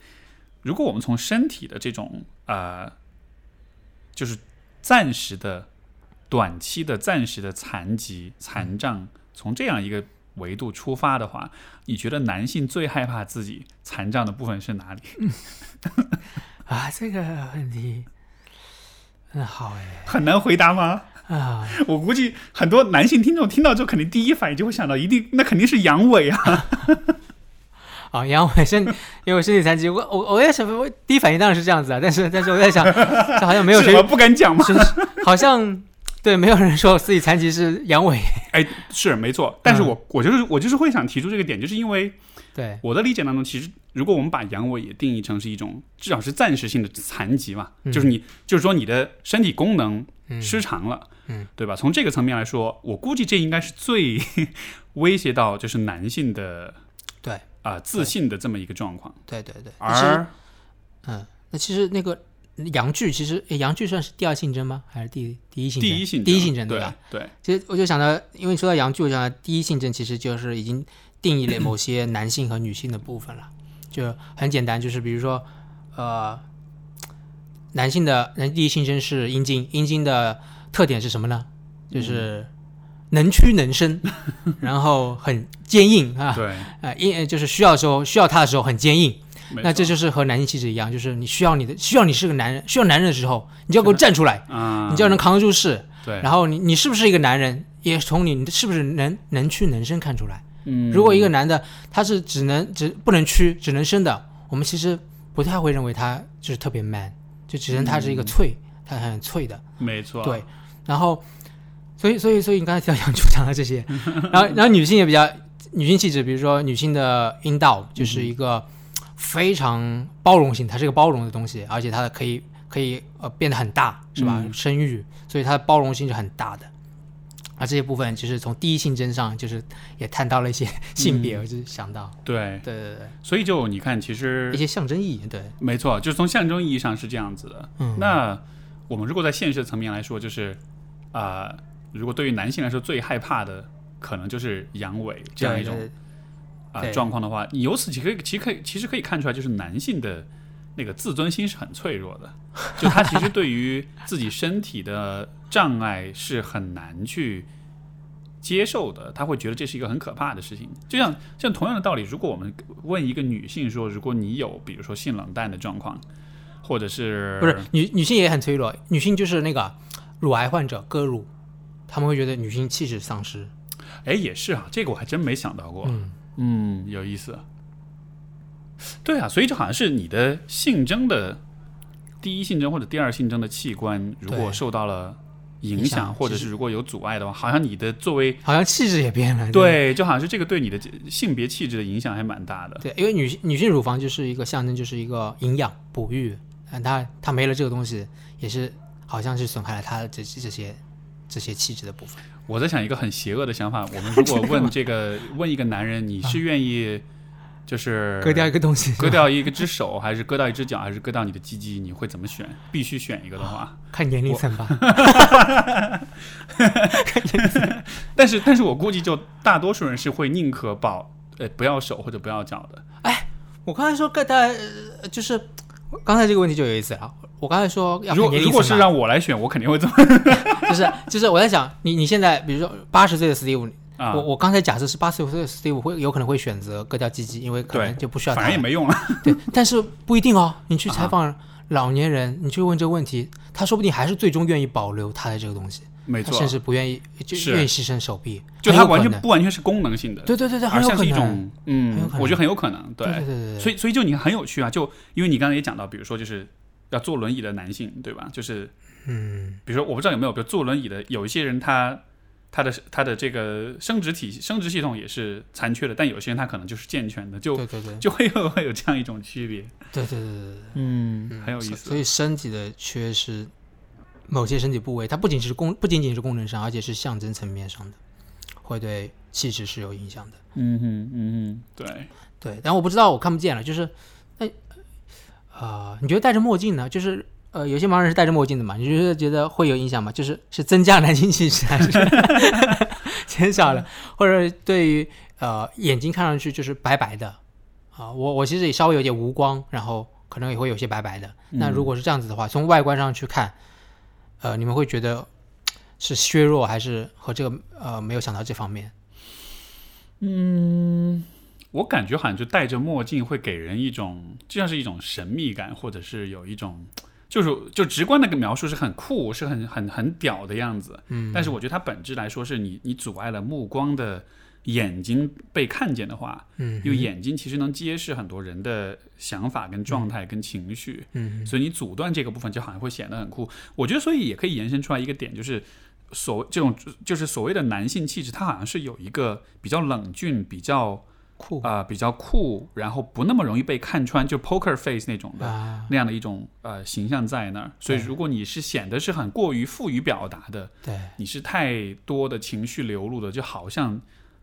Speaker 1: 如果我们从身体的这种呃，就是暂时的、短期的、暂时的残疾、残障，从这样一个维度出发的话，你觉得男性最害怕自己残障的部分是哪里？
Speaker 2: 啊，这个问题很好哎
Speaker 1: 很难回答吗？
Speaker 2: 啊，
Speaker 1: 我估计很多男性听众听到之后，肯定第一反应就会想到，一定那肯定是阳痿啊！
Speaker 2: 啊，阳痿身，因为我身体残疾，我我我也想，我第一反应当然是这样子啊，但是但是我在想，这好像没有谁？
Speaker 1: 不敢讲
Speaker 2: 嘛？好像对，没有人说自己残疾是阳痿，
Speaker 1: 哎，是没错，但是我、我就是我就是会想提出这个点，就是因为
Speaker 2: 对。
Speaker 1: 我的理解当中，其实如果我们把阳痿也定义成是一种至少是暂时性的残疾嘛，
Speaker 2: 嗯。
Speaker 1: 就是你就是说你的身体功能
Speaker 2: 嗯。
Speaker 1: 失常了，
Speaker 2: 嗯。
Speaker 1: 对吧？从这个层面来说，我估计这应该是最 威胁到就是男性的
Speaker 2: 对。
Speaker 1: 啊、自信的这么一个状况，
Speaker 2: 对对对，
Speaker 1: 而
Speaker 2: 嗯，那其实那个阳具，其实诶阳具算是第二性征吗？还是第第一性征？
Speaker 1: 第一性征
Speaker 2: 第一性征
Speaker 1: 对
Speaker 2: 吧？
Speaker 1: 对，
Speaker 2: 其实我就想到，因为说到阳具，我想到第一性征其实就是已经定义了某些男性和女性的部分了。就很简单，就是比如说，呃，男性的男第一性征是阴茎，阴茎的特点是什么呢？就是能屈能伸，然后很坚硬啊，
Speaker 1: 对，
Speaker 2: 呃，硬就是需要的时候需要它的时候很坚硬。
Speaker 1: 没
Speaker 2: 那这就是和男性气质一样，就是你需要你的需要你是个男人，需要男人的时候，你就要给我站出来，
Speaker 1: 啊，
Speaker 2: 你就要能扛得住事。
Speaker 1: 对，
Speaker 2: 然后你你是不是一个男人，也从你是不是能能屈能伸看出来。
Speaker 1: 嗯，
Speaker 2: 如果一个男的他是只能只不能屈只能伸的，我们其实不太会认为他就是特别 man，就只能他是一个脆，他很脆的。
Speaker 1: 没错，
Speaker 2: 对，然后所以所以所以你刚才提到杨主讲了这些，然后然后女性也比较女性气质，比如说女性的阴道就是一个非常包容性，它是一个包容的东西，而且它的可以可以呃变得很大，是吧？
Speaker 1: 嗯。
Speaker 2: 生育，所以它的包容性是很大的。而这些部分就是从第一性征上，就是也探到了一些性别，
Speaker 1: 嗯。
Speaker 2: 我就想到，
Speaker 1: 对，
Speaker 2: 对对对。
Speaker 1: 所以就你看，其实，
Speaker 2: 一些象征意义，对，
Speaker 1: 没错，就是从象征意义上是这样子的。
Speaker 2: 嗯，
Speaker 1: 那我们如果在现实层面来说，就是啊、如果对于男性来说最害怕的，可能就是阳痿这样一种
Speaker 2: 对
Speaker 1: 啊、
Speaker 2: 对
Speaker 1: 状况的话，你由此其实可以其实可以其实可以看出来，就是男性的那个自尊心是很脆弱的，就他其实对于自己身体的障碍是很难去。接受的，他会觉得这是一个很可怕的事情。就像像同样的道理，如果我们问一个女性说，如果你有比如说性冷淡的状况，或者是
Speaker 2: 不是女女性也很脆弱，女性就是那个乳癌患者割乳，他们会觉得女性气质丧失。
Speaker 1: 哎，也是啊，这个我还真没想到过。
Speaker 2: 嗯，
Speaker 1: 嗯，有意思。对啊，所以就好像是你的性征的第一性征或者第二性征的器官，如果受到了影
Speaker 2: 影
Speaker 1: 响，或者是如果有阻碍的话，好像你的作为
Speaker 2: 好像气质也变了。
Speaker 1: 对，就好像是这个对你的性别气质的影响还蛮大的。
Speaker 2: 对，因为女性女性乳房就是一个象征，就是一个营养哺育，嗯，它它没了这个东西，也是好像是损害了它的这这些这些气质的部分。
Speaker 1: 我在想一个很邪恶的想法，我们如果问这个 问一个男人，你是愿意就是
Speaker 2: 割掉一个东西，
Speaker 1: 割掉一个只手，还是割掉一只脚，还是割掉你的鸡鸡？你会怎么选？必须选一个的话，
Speaker 2: 看年龄层吧。
Speaker 1: 但是但是我估计就大多数人是会宁可保呃不要手或者不要脚的。
Speaker 2: 哎我刚才说割掉，呃就是刚才这个问题就有意思了。我刚才说要
Speaker 1: 如果如果是让我来选，我肯定会这么
Speaker 2: 就是就是我在想，你你现在比如说八十岁的 Steve，、
Speaker 1: 啊
Speaker 2: 我，我刚才假设是八十岁的 Steve 会有可能会选择割掉鸡鸡，因为可能就不需要。
Speaker 1: 反正也没用了。
Speaker 2: 对，但是不一定哦。你去采
Speaker 1: 啊
Speaker 2: 访老年人，你去问这个问题，他说不定还是最终愿意保留他的这个东西，
Speaker 1: 没错
Speaker 2: 甚，至不愿意就是愿意牺牲手臂，
Speaker 1: 就它完全不完全是功能性的，
Speaker 2: 对对对对，很
Speaker 1: 而像
Speaker 2: 有可能。
Speaker 1: 是一种
Speaker 2: 很有可，能
Speaker 1: 嗯我觉得很有可能。
Speaker 2: 对对对对，
Speaker 1: 所以所以就你很有趣啊，就因为你刚才也讲到，比如说就是要坐轮椅的男性，对吧？就是
Speaker 2: 嗯，
Speaker 1: 比如说我不知道有没有，比如坐轮椅的有一些人他。他的他的这个生殖体生殖系统也是残缺的，但有些人他可能就是健全的，就
Speaker 2: 对对对
Speaker 1: 就会有会有这样一种区别。
Speaker 2: 对对对对对，
Speaker 1: 嗯，很有意思。
Speaker 2: 所以身体的缺失，某些身体部位，它不仅是功不仅仅是功能上，而且是象征层面上的，会对气质是有影响的。
Speaker 1: 嗯哼，嗯哼，对，
Speaker 2: 对，但我不知道，我看不见了。就是，那呃，你觉得戴着墨镜呢？就是呃，有些盲人是戴着墨镜的嘛？你觉得觉得会有影响吗？就是是增加男性气质还是 减少了？或者对于呃眼睛看上去就是白白的啊、我我其实也稍微有点无光，然后可能也会有些白白的。那如果是这样子的话，从外观上去看，呃，你们会觉得是削弱还是和这个呃没有想到这方面？
Speaker 1: 嗯，我感觉好像就戴着墨镜会给人一种，就像是一种神秘感，或者是有一种，就是就直观的个描述是很酷，是很很很屌的样子。
Speaker 2: 嗯，
Speaker 1: 但是我觉得它本质来说是你你阻碍了目光的眼睛被看见的话，
Speaker 2: 嗯，
Speaker 1: 因为眼睛其实能揭示很多人的想法跟状态跟情绪，
Speaker 2: 嗯
Speaker 1: 所以你阻断这个部分就好像会显得很酷。我觉得所以也可以延伸出来一个点，就是所这种就是所谓的男性气质，它好像是有一个比较冷峻、比较
Speaker 2: 酷
Speaker 1: 啊、比较酷，然后不那么容易被看穿，就 poker face 那种的。
Speaker 2: 啊，
Speaker 1: 那样的一种呃形象在那儿，所以如果你是显得是很过于富于表达的，
Speaker 2: 对，
Speaker 1: 你是太多的情绪流露的，就好像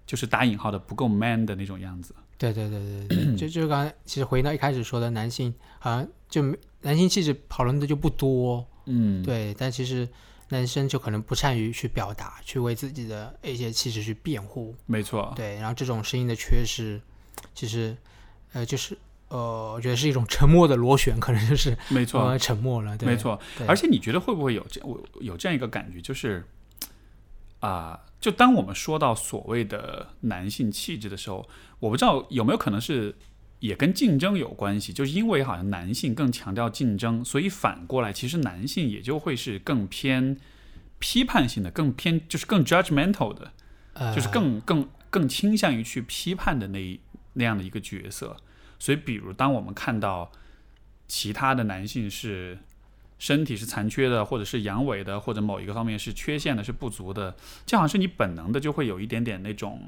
Speaker 1: 就是打引号的不够 man 的那种样子。
Speaker 2: 对对对对对，就就刚才其实回到一开始说的，男性好像就没男性气质讨论的就不多，
Speaker 1: 嗯，
Speaker 2: 对，但其实男生就可能不善于去表达，去为自己的一些气质去辩护，
Speaker 1: 没错，
Speaker 2: 对，然后这种声音的缺失，其实呃就是呃，我觉得是一种沉默的螺旋，可能就是
Speaker 1: 没错
Speaker 2: 沉默了，对
Speaker 1: 没，错。而且你觉得会不会有这我有这样一个感觉，就是啊、就当我们说到所谓的男性气质的时候，我不知道有没有可能是也跟竞争有关系，就是因为好像男性更强调竞争，所以反过来，其实男性也就会是更偏批判性的，更偏就是更 judgmental 的，
Speaker 2: 呃，
Speaker 1: 就是更更更倾向于去批判的那一那样的一个角色。所以，比如当我们看到其他的男性是身体是残缺的，或者是阳痿的，或者某一个方面是缺陷的、是不足的，就好像是你本能的就会有一点点那种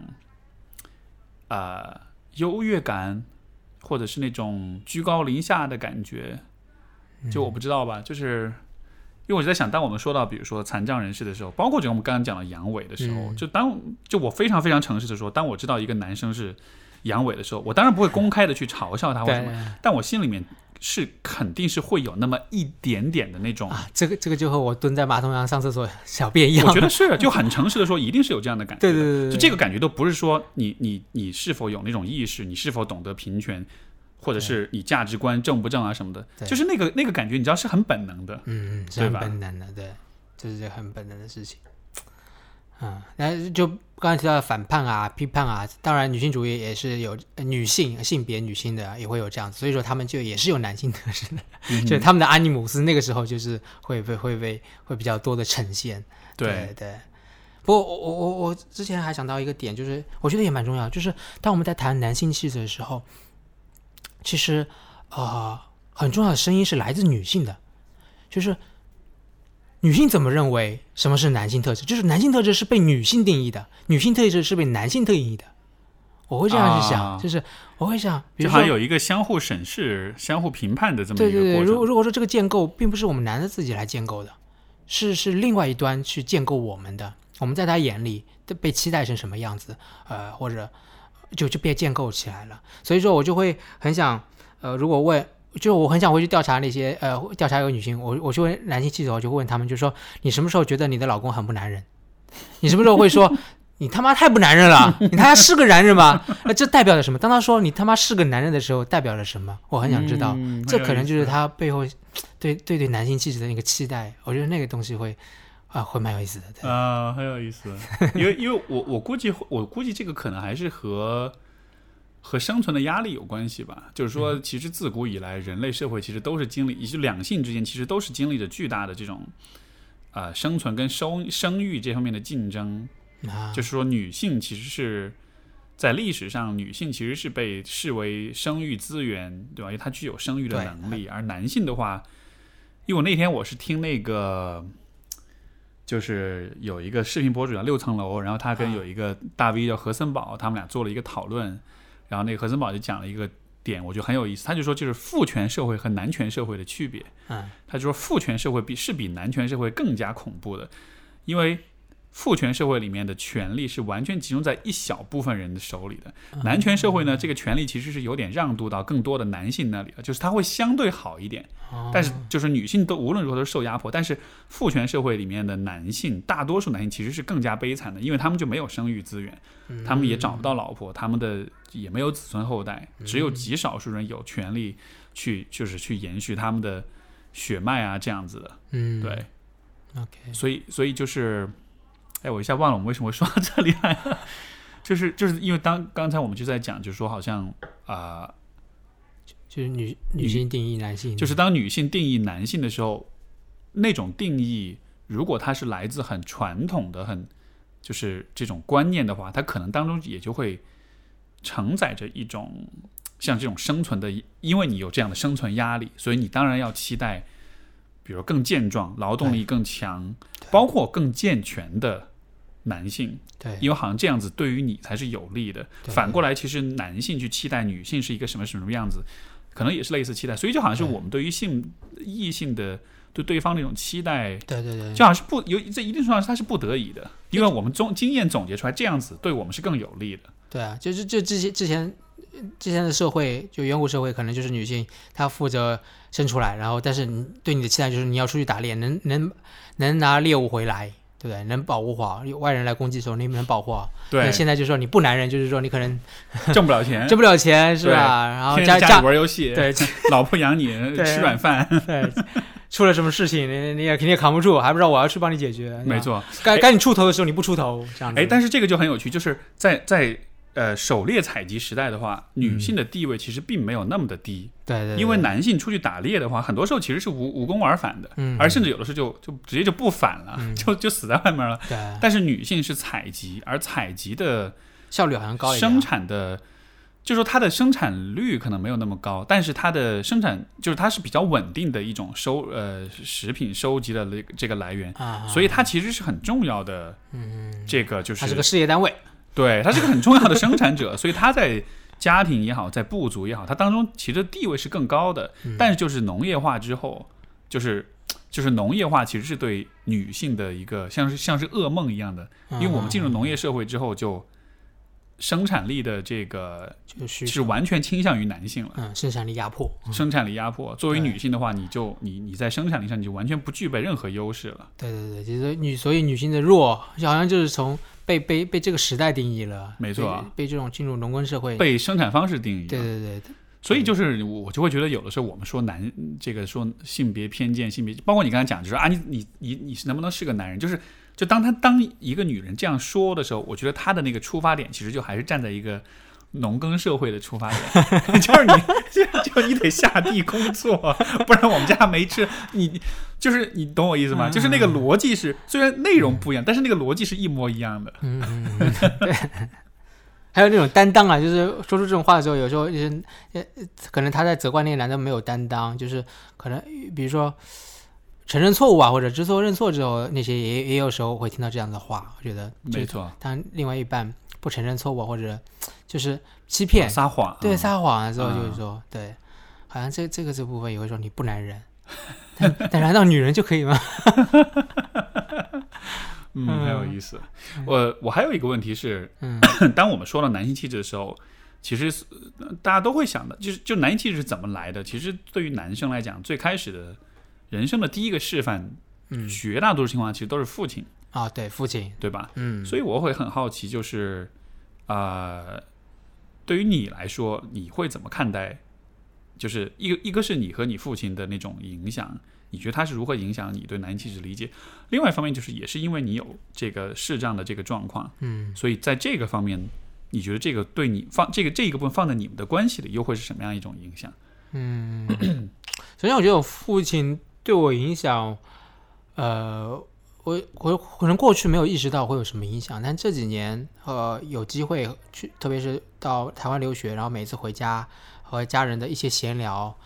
Speaker 1: 呃优越感，或者是那种居高临下的感觉。就我不知道吧，就是。因为我就在想，当我们说到比如说残障人士的时候，包括就我们刚刚讲的阳痿的时候，
Speaker 2: 嗯
Speaker 1: 就当就我非常非常诚实的说，当我知道一个男生是阳痿的时候，我当然不会公开的去嘲笑他或什么，但我心里面是肯定是会有那么一点点的那种，
Speaker 2: 啊，这个这个就和我蹲在马桶上上厕所 小便一样，
Speaker 1: 我觉得是，就很诚实的说，一定是有这样的感觉的。
Speaker 2: 对对对对，
Speaker 1: 就这个感觉都不是说你你你是否有那种意识，你是否懂得平权，或者是你价值观正不正啊什么的，
Speaker 2: 对
Speaker 1: 就是那个那个感觉，你知道是很本能的。
Speaker 2: 嗯，嗯，是很本能的，对，这是很本能的事情。嗯，那就刚才提到的反叛啊、批判啊，当然女性主义也是有呃女性性别女性的也会有这样子，所以说他们就也是有男性特质的，
Speaker 1: 嗯
Speaker 2: 就他们的阿尼姆斯那个时候就是会被会被会比较多的呈现。
Speaker 1: 对，
Speaker 2: 对。不过我我我我之前还想到一个点，就是我觉得也蛮重要，就是当我们在谈男性气质的时候，其实呃很重要的声音是来自女性的，就是女性怎么认为什么是男性特质？就是男性特质是被女性定义的，女性特质是被男性定义的。我会这样去想，
Speaker 1: 啊
Speaker 2: 就是我会想，比如说
Speaker 1: 像有一个相互审视、相互评判的这么一个过程。
Speaker 2: 对对对如果如果说这个建构并不是我们男的自己来建构的，是是另外一端去建构我们的，我们在他眼里的被期待成什么样子，呃，或者就就被建构起来了。所以说我就会很想，呃，如果问，就我很想回去调查那些，呃，调查一个女性，我我去问男性记者，我就问他们，就说你什么时候觉得你的老公很不男人？你什么时候会说？你他妈太不男人了！你他妈是个男人吗？那 这代表着什么？当他说你他妈是个男人的时候，代表着什么？我很想知道。
Speaker 1: 嗯
Speaker 2: 这可能就是。他背后对对对男性气质的那个期待，我觉得那个东西会啊会蛮有意思的。对，
Speaker 1: 啊，很有意思，因为因为我我估计我估计这个可能还是和和生存的压力有关系吧。就是说，
Speaker 2: 嗯
Speaker 1: 其实自古以来，人类社会其实都是经历，以及两性之间其实都是经历着巨大的这种呃生存跟生生育这方面的竞争。
Speaker 2: 啊，
Speaker 1: 就是说，女性其实是在历史上，女性其实是被视为生育资源，对吧？因为她具有生育的能力，而男性的话，因为我那天我是听那个，就是有一个视频博主叫六层楼，然后他跟
Speaker 2: 啊
Speaker 1: 有一个大 V 叫何森宝，他们俩做了一个讨论，然后那个何森宝就讲了一个点，我觉得很有意思，他就说就是父权社会和男权社会的区别。
Speaker 2: 嗯
Speaker 1: 他就说父权社会比是比男权社会更加恐怖的，因为父权社会里面的权力是完全集中在一小部分人的手里的。男权社会呢，这个权力其实是有点让渡到更多的男性那里了，就是他会相对好一点。
Speaker 2: 哦
Speaker 1: 但是就是女性都无论如何都是受压迫，但是父权社会里面的男性，大多数男性其实是更加悲惨的，因为他们就没有生育资源，
Speaker 2: 嗯
Speaker 1: 他们也找不到老婆，他们的也没有子孙后代，只有极少数人有权利去就是去延续他们的血脉啊这样子的。
Speaker 2: 嗯
Speaker 1: 对
Speaker 2: ，，OK，
Speaker 1: 所以所以就是，哎，我一下忘了我们为什么会说到这里来了。就是就是因为当刚才我们就在讲，就是说好像啊、
Speaker 2: 就是女女性定义男性，
Speaker 1: 就是当女性定义男性的时候，那种定义如果它是来自很传统的、很就是这种观念的话，它可能当中也就会承载着一种像这种生存的，因为你有这样的生存压力，所以你当然要期待，比如更健壮、劳动力更强，包括更健全的男性。
Speaker 2: 对
Speaker 1: 因为好像这样子对于你才是有利的。
Speaker 2: 对
Speaker 1: 反过来，其实男性去期待女性是一个什么什么样子，可能也是类似期待。所以就好像是我们对于性异性的对对方那种期待，
Speaker 2: 对对对，
Speaker 1: 就好像是不有在一定程度上它是不得已的，因为我们总经验总结出来这样子对我们是更有利的。
Speaker 2: 对啊，就是就之前之前之前的社会，就远古社会，可能就是女性她负责生出来，然后但是你对你的期待就是你要出去打猎，能能能拿猎物回来，对不对？能保护好，有外人来攻击的时候你能保护好。
Speaker 1: 对
Speaker 2: 那，现在就说你不男人，就是说你可能
Speaker 1: 挣不了钱，
Speaker 2: 挣不了钱，是吧？然后
Speaker 1: 家
Speaker 2: 家家
Speaker 1: 里玩游戏，
Speaker 2: 对
Speaker 1: 老婆养你吃软饭，
Speaker 2: 对，出了什么事情你你也肯定也扛不住，还不知道我要去帮你解决。
Speaker 1: 没，错。
Speaker 2: 该该你出头的时候你不出头，这样子。
Speaker 1: 哎，但是这个就很有趣，就是在在呃狩猎采集时代的话，女性的地位其实并没有那么的低。
Speaker 2: 对对对，
Speaker 1: 因为男性出去打猎的话，很多时候其实是无无功而返的，
Speaker 2: 嗯
Speaker 1: 而甚至有的时候就就直接就不返了，
Speaker 2: 嗯
Speaker 1: 就就死在外面了。
Speaker 2: 对
Speaker 1: 但是女性是采集，而采集的
Speaker 2: 效率好像高一点
Speaker 1: 生
Speaker 2: 啊。
Speaker 1: 产的，就是说它的生产率可能没有那么高，但是它的生产就是它是比较稳定的一种收呃食品收集的这个这个来源，
Speaker 2: 啊，
Speaker 1: 所以它其实是很重要的。
Speaker 2: 嗯，
Speaker 1: 这个就是
Speaker 2: 它是个事业单位。
Speaker 1: 对，他是个很重要的生产者，所以他在家庭也好，在部族也好，他当中其实地位是更高的。
Speaker 2: 嗯
Speaker 1: 但是就是农业化之后，就是就是农业化其实是对女性的一个像是像是噩梦一样的，因为我们进入农业社会之后，就生产力的这个
Speaker 2: 就需
Speaker 1: 是完全倾向于男性了。
Speaker 2: 嗯生产力压迫。
Speaker 1: 生产力压迫，作为女性的话，你就你你在生产力上你就完全不具备任何优势了。
Speaker 2: 对对对，其实女，所以女性的弱，好像就是从被被被这个时代定义了。
Speaker 1: 没错啊
Speaker 2: 被被这种进入农耕社会。
Speaker 1: 被生产方式定义了。
Speaker 2: 对对对对
Speaker 1: 所以就是我就会觉得有的时候我们说男这个说性别偏见、性别，包括你刚才讲，就是啊，你你你你是能不能是个男人？就是就当他当一个女人这样说的时候，我觉得他的那个出发点其实就还是站在一个农耕社会的出发点，就是你 就就你得下地工作，不然我们家没吃。你就是你懂我意思吗？就是那个逻辑是虽然内容不一样，但是那个逻辑是一模一样的。
Speaker 2: 嗯对。还有那种担当啊，就是说出这种话的时候，有时候就是呃，可能他在责怪那个男的没有担当，就是可能比如说承认错误啊，或者知错认错之后，那些也也有时候会听到这样的话。我觉得
Speaker 1: 没，错，
Speaker 2: 当另外一半不承认错误啊或者就是欺骗、
Speaker 1: 撒谎，
Speaker 2: 对
Speaker 1: 嗯。
Speaker 2: 撒谎的时候，
Speaker 1: 嗯
Speaker 2: 就是说，对，好像这这个这部分也会说你不男人，但但难道女人就可以吗？
Speaker 1: 嗯，很有意思。我我还有一个问题是，
Speaker 2: 嗯。
Speaker 1: 当我们说到男性气质的时候，其实大家都会想的，就是就男性气质是怎么来的？其实对于男生来讲，最开始的人生的第一个示范，
Speaker 2: 嗯。
Speaker 1: 绝大多数情况其实都是父亲，
Speaker 2: 啊，对，父亲，
Speaker 1: 对吧？
Speaker 2: 嗯，
Speaker 1: 所以我会很好奇，就是啊、呃对于你来说，你会怎么看待？就是一个一个是你和你父亲的那种影响，你觉得他是如何影响你对男性气质理解？另外一方面就是也是因为你有这个视障的这个状况，
Speaker 2: 嗯
Speaker 1: 所以在这个方面，你觉得这个对你放这个这一个部分放在你们的关系里，又会是什么样一种影响？
Speaker 2: 嗯，首先我觉得我父亲对我影响，呃，我我可能过去没有意识到会有什么影响，但这几年呃有机会去，特别是到台湾留学，然后每次回家和家人的一些闲聊，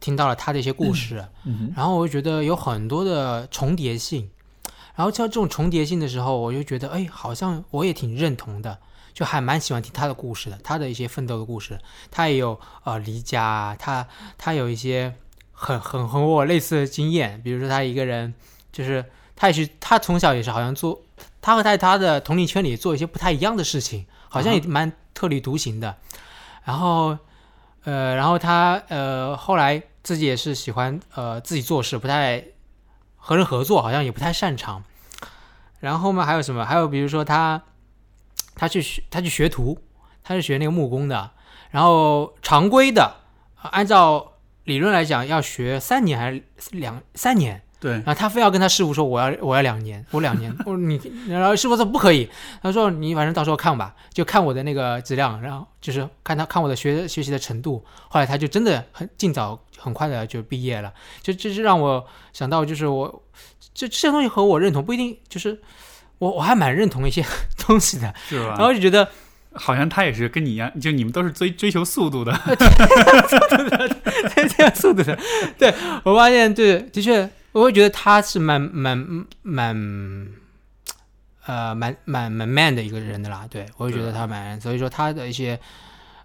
Speaker 2: 听到了他的一些故事，
Speaker 1: 嗯
Speaker 2: 然后我就觉得有很多的重叠性，然后像这种重叠性的时候，我就觉得哎，好像我也挺认同的。就还蛮喜欢听他的故事的，他的一些奋斗的故事，他也有呃离家啊，他他有一些很很和我类似的经验，比如说他一个人，就是他也是他从小也是好像做，他和在他的同龄圈里做一些不太一样的事情，好像也蛮特立独行的。然后呃，然后他呃后来自己也是喜欢呃自己做事，不太和人合作，好像也不太擅长。然后后面还有什么？还有比如说他他去学他去学徒，他是学那个木工的，然后常规的，呃按照理论来讲要学三年还是两三年？
Speaker 1: 对
Speaker 2: 然，后他非要跟他师傅说我要我要两年，我两年，我说你，然后师傅说不可以，他说你反正到时候看吧，就看我的那个质量，然后就是看他看我的学学习的程度。后来他就真的很尽早很快的就毕业了，就这是让我想到就是我这这些东西和我认同不一定就是我我还蛮认同一些东西的，
Speaker 1: 是吧？
Speaker 2: 然后就觉得
Speaker 1: 好像他也是跟你一样，就你们都是追追求速度的。
Speaker 2: 追求速度的，对我发现对，的确，我会觉得他是蛮蛮蛮，呃，蛮蛮蛮 man 的一个人的啦。对我会觉得他蛮，所以说他的一些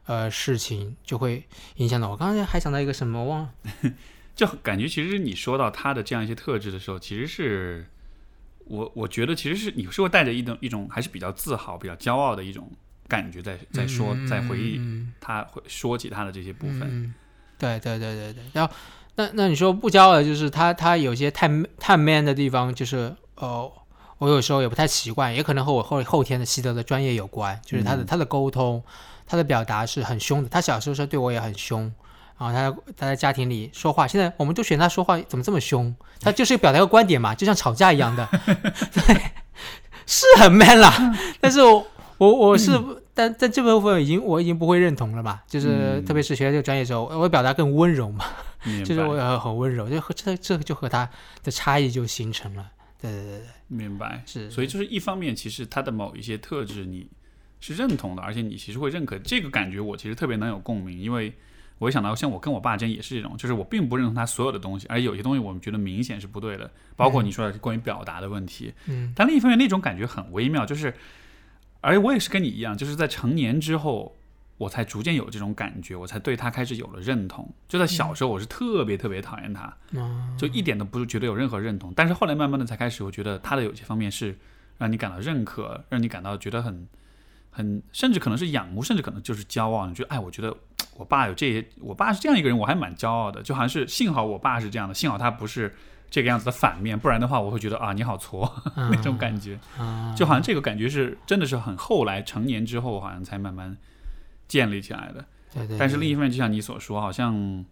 Speaker 2: 呃事情就会影响到我。刚才还想到一个什么，忘了。
Speaker 1: 就感觉其实你说到他的这样一些特质的时候，其实是我我觉得其实是你是会带着一种一种还是比较自豪、比较骄傲的一种感觉在在说
Speaker 2: 嗯
Speaker 1: 在回忆
Speaker 2: 嗯
Speaker 1: 他会说起他的这些部分。
Speaker 2: 嗯，对对对对对。然后那那你说不骄傲的就是他他有些太太 man 的地方，就是呃，我有时候也不太习惯，也可能和我后后天的习得的专业有关，就是他的、
Speaker 1: 嗯
Speaker 2: 他的沟通，他的表达是很凶的。他小时候说对我也很凶。然后他他在家庭里说话，现在我们就选他说话怎么这么凶？他就是表达一个观点嘛，就像吵架一样的，对，是很 man 啦。但是我我我是，但但这部分已经我已经不会认同了嘛，就是、
Speaker 1: 嗯
Speaker 2: 特别是学这个专业之后，我会表达更温柔嘛，
Speaker 1: 明
Speaker 2: 就是我，也很温柔，就和这这就和他的差异就形成了。对对对对，
Speaker 1: 明白。
Speaker 2: 是，
Speaker 1: 所以就是一方面，其实他的某一些特质你是认同的，而且你其实会认可这个感觉，我其实特别能有共鸣，因为我会想到像我跟我爸之间也是这种，就是我并不认同他所有的东西，而有些东西我们觉得明显是不对的，包括你说的关于表达的问题。
Speaker 2: 嗯
Speaker 1: 但另一方面，那种感觉很微妙，就是，而我也是跟你一样，就是在成年之后，我才逐渐有这种感觉，我才对他开始有了认同。就在小时候，我是特别特别讨厌他，
Speaker 2: 嗯
Speaker 1: 就一点都不觉得有任何认同。但是后来慢慢的才开始，我觉得他的有些方面是让你感到认可，让你感到觉得很很，甚至可能是仰慕，甚至可能就是骄傲。你觉得，哎，我觉得我爸有这些，我爸是这样一个人，我还蛮骄傲的。就好像是幸好我爸是这样的，幸好他不是这个样子的反面，不然的话，我会觉得啊，你好挫 那种感觉。
Speaker 2: 啊，
Speaker 1: 就好像这个感觉是真的是很后来成年之后，好像才慢慢建立起来的。
Speaker 2: 对对，
Speaker 1: 但是另
Speaker 2: 一
Speaker 1: 一方面，就像你所说，好像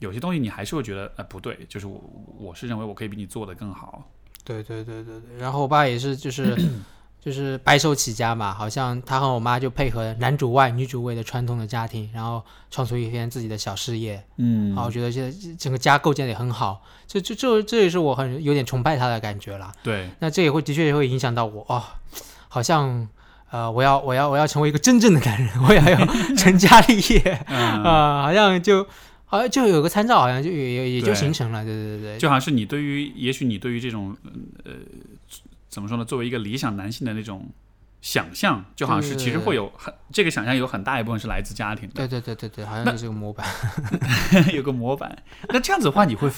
Speaker 1: 有些东西你还是会觉得，呃，不对，就是我我是认为我可以比你做的更好。
Speaker 2: 对对对对对，然后我爸也是就是 就是白手起家嘛，好像他和我妈就配合男主外女主内的传统的家庭，然后创出一片自己的小事业。
Speaker 1: 嗯
Speaker 2: 然后我觉得现在整个家构建的也很好，这这这这也是我很有点崇拜他的感觉啦。
Speaker 1: 对，
Speaker 2: 那这也会的确也会影响到我哦，好像呃，我要我要我要成为一个真正的男人，我也要 成家立业 啊、
Speaker 1: 嗯，
Speaker 2: 好像就好像就有个参照，好像就也也也就形成了，对对对对，
Speaker 1: 就好像是你对于，也许你对于这种，呃，怎么说呢？作为一个理想男性的那种想象，就好像是其实会有很这个想象有很大一部分是来自家庭的，
Speaker 2: 对对对对对，好像就是个模板。
Speaker 1: 有个模板。那这样子的话，你会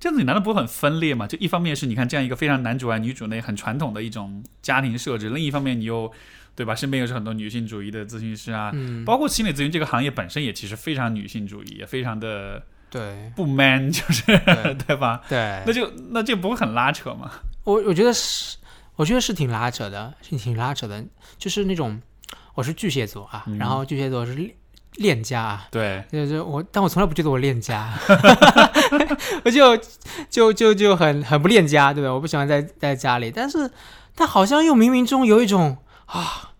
Speaker 1: 这样子，你难道不会很分裂吗？就一方面是你看这样一个非常男主外女主内很传统的一种家庭设置，另一方面你又对吧？身边又是很多女性主义的咨询师啊，
Speaker 2: 嗯，
Speaker 1: 包括心理咨询这个行业本身也其实非常女性主义，也非常的
Speaker 2: 对
Speaker 1: 不 man，就是
Speaker 2: 对
Speaker 1: 对吧？
Speaker 2: 对
Speaker 1: 那，就那这不会很拉扯吗？
Speaker 2: 我我觉得是，我觉得是挺拉扯的，是挺拉扯的，就是那种我是巨蟹座啊，
Speaker 1: 嗯
Speaker 2: 然后巨蟹座是恋恋家啊，
Speaker 1: 对，
Speaker 2: 就是我，但我从来不觉得我恋家，我就就就就很很不恋家，对吧？我不喜欢在在家里，但是他好像又冥冥中有一种啊，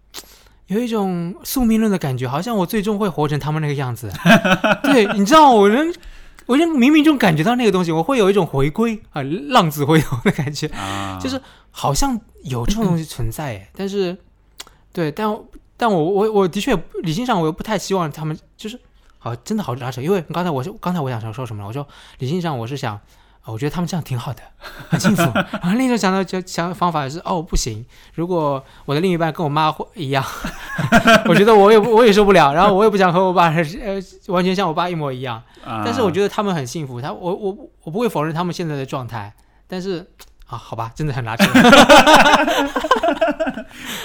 Speaker 2: 有一种宿命论的感觉，好像我最终会活成他们那个样子。对，你知道，我能，我能冥冥中感觉到那个东西，我会有一种回归啊，浪子回头的感觉，
Speaker 1: 啊，
Speaker 2: 就是好像有这种东西存在，哎，但是对，但但我我我的确理性上我又不太希望他们就是好真的好拉扯，因为刚才我是刚才我想说什么了？我说理性上我是想，啊我觉得他们这样挺好的，很幸福。然后另一种想到就想方法是哦不行，如果我的另一半跟我妈会一样，我觉得我也我也受不了，然后我也不想和我爸呃完全像我爸一模一样。
Speaker 1: 啊，
Speaker 2: 但是我觉得他们很幸福，他我我我不会否认他们现在的状态，但是啊好吧，真的很拉扯。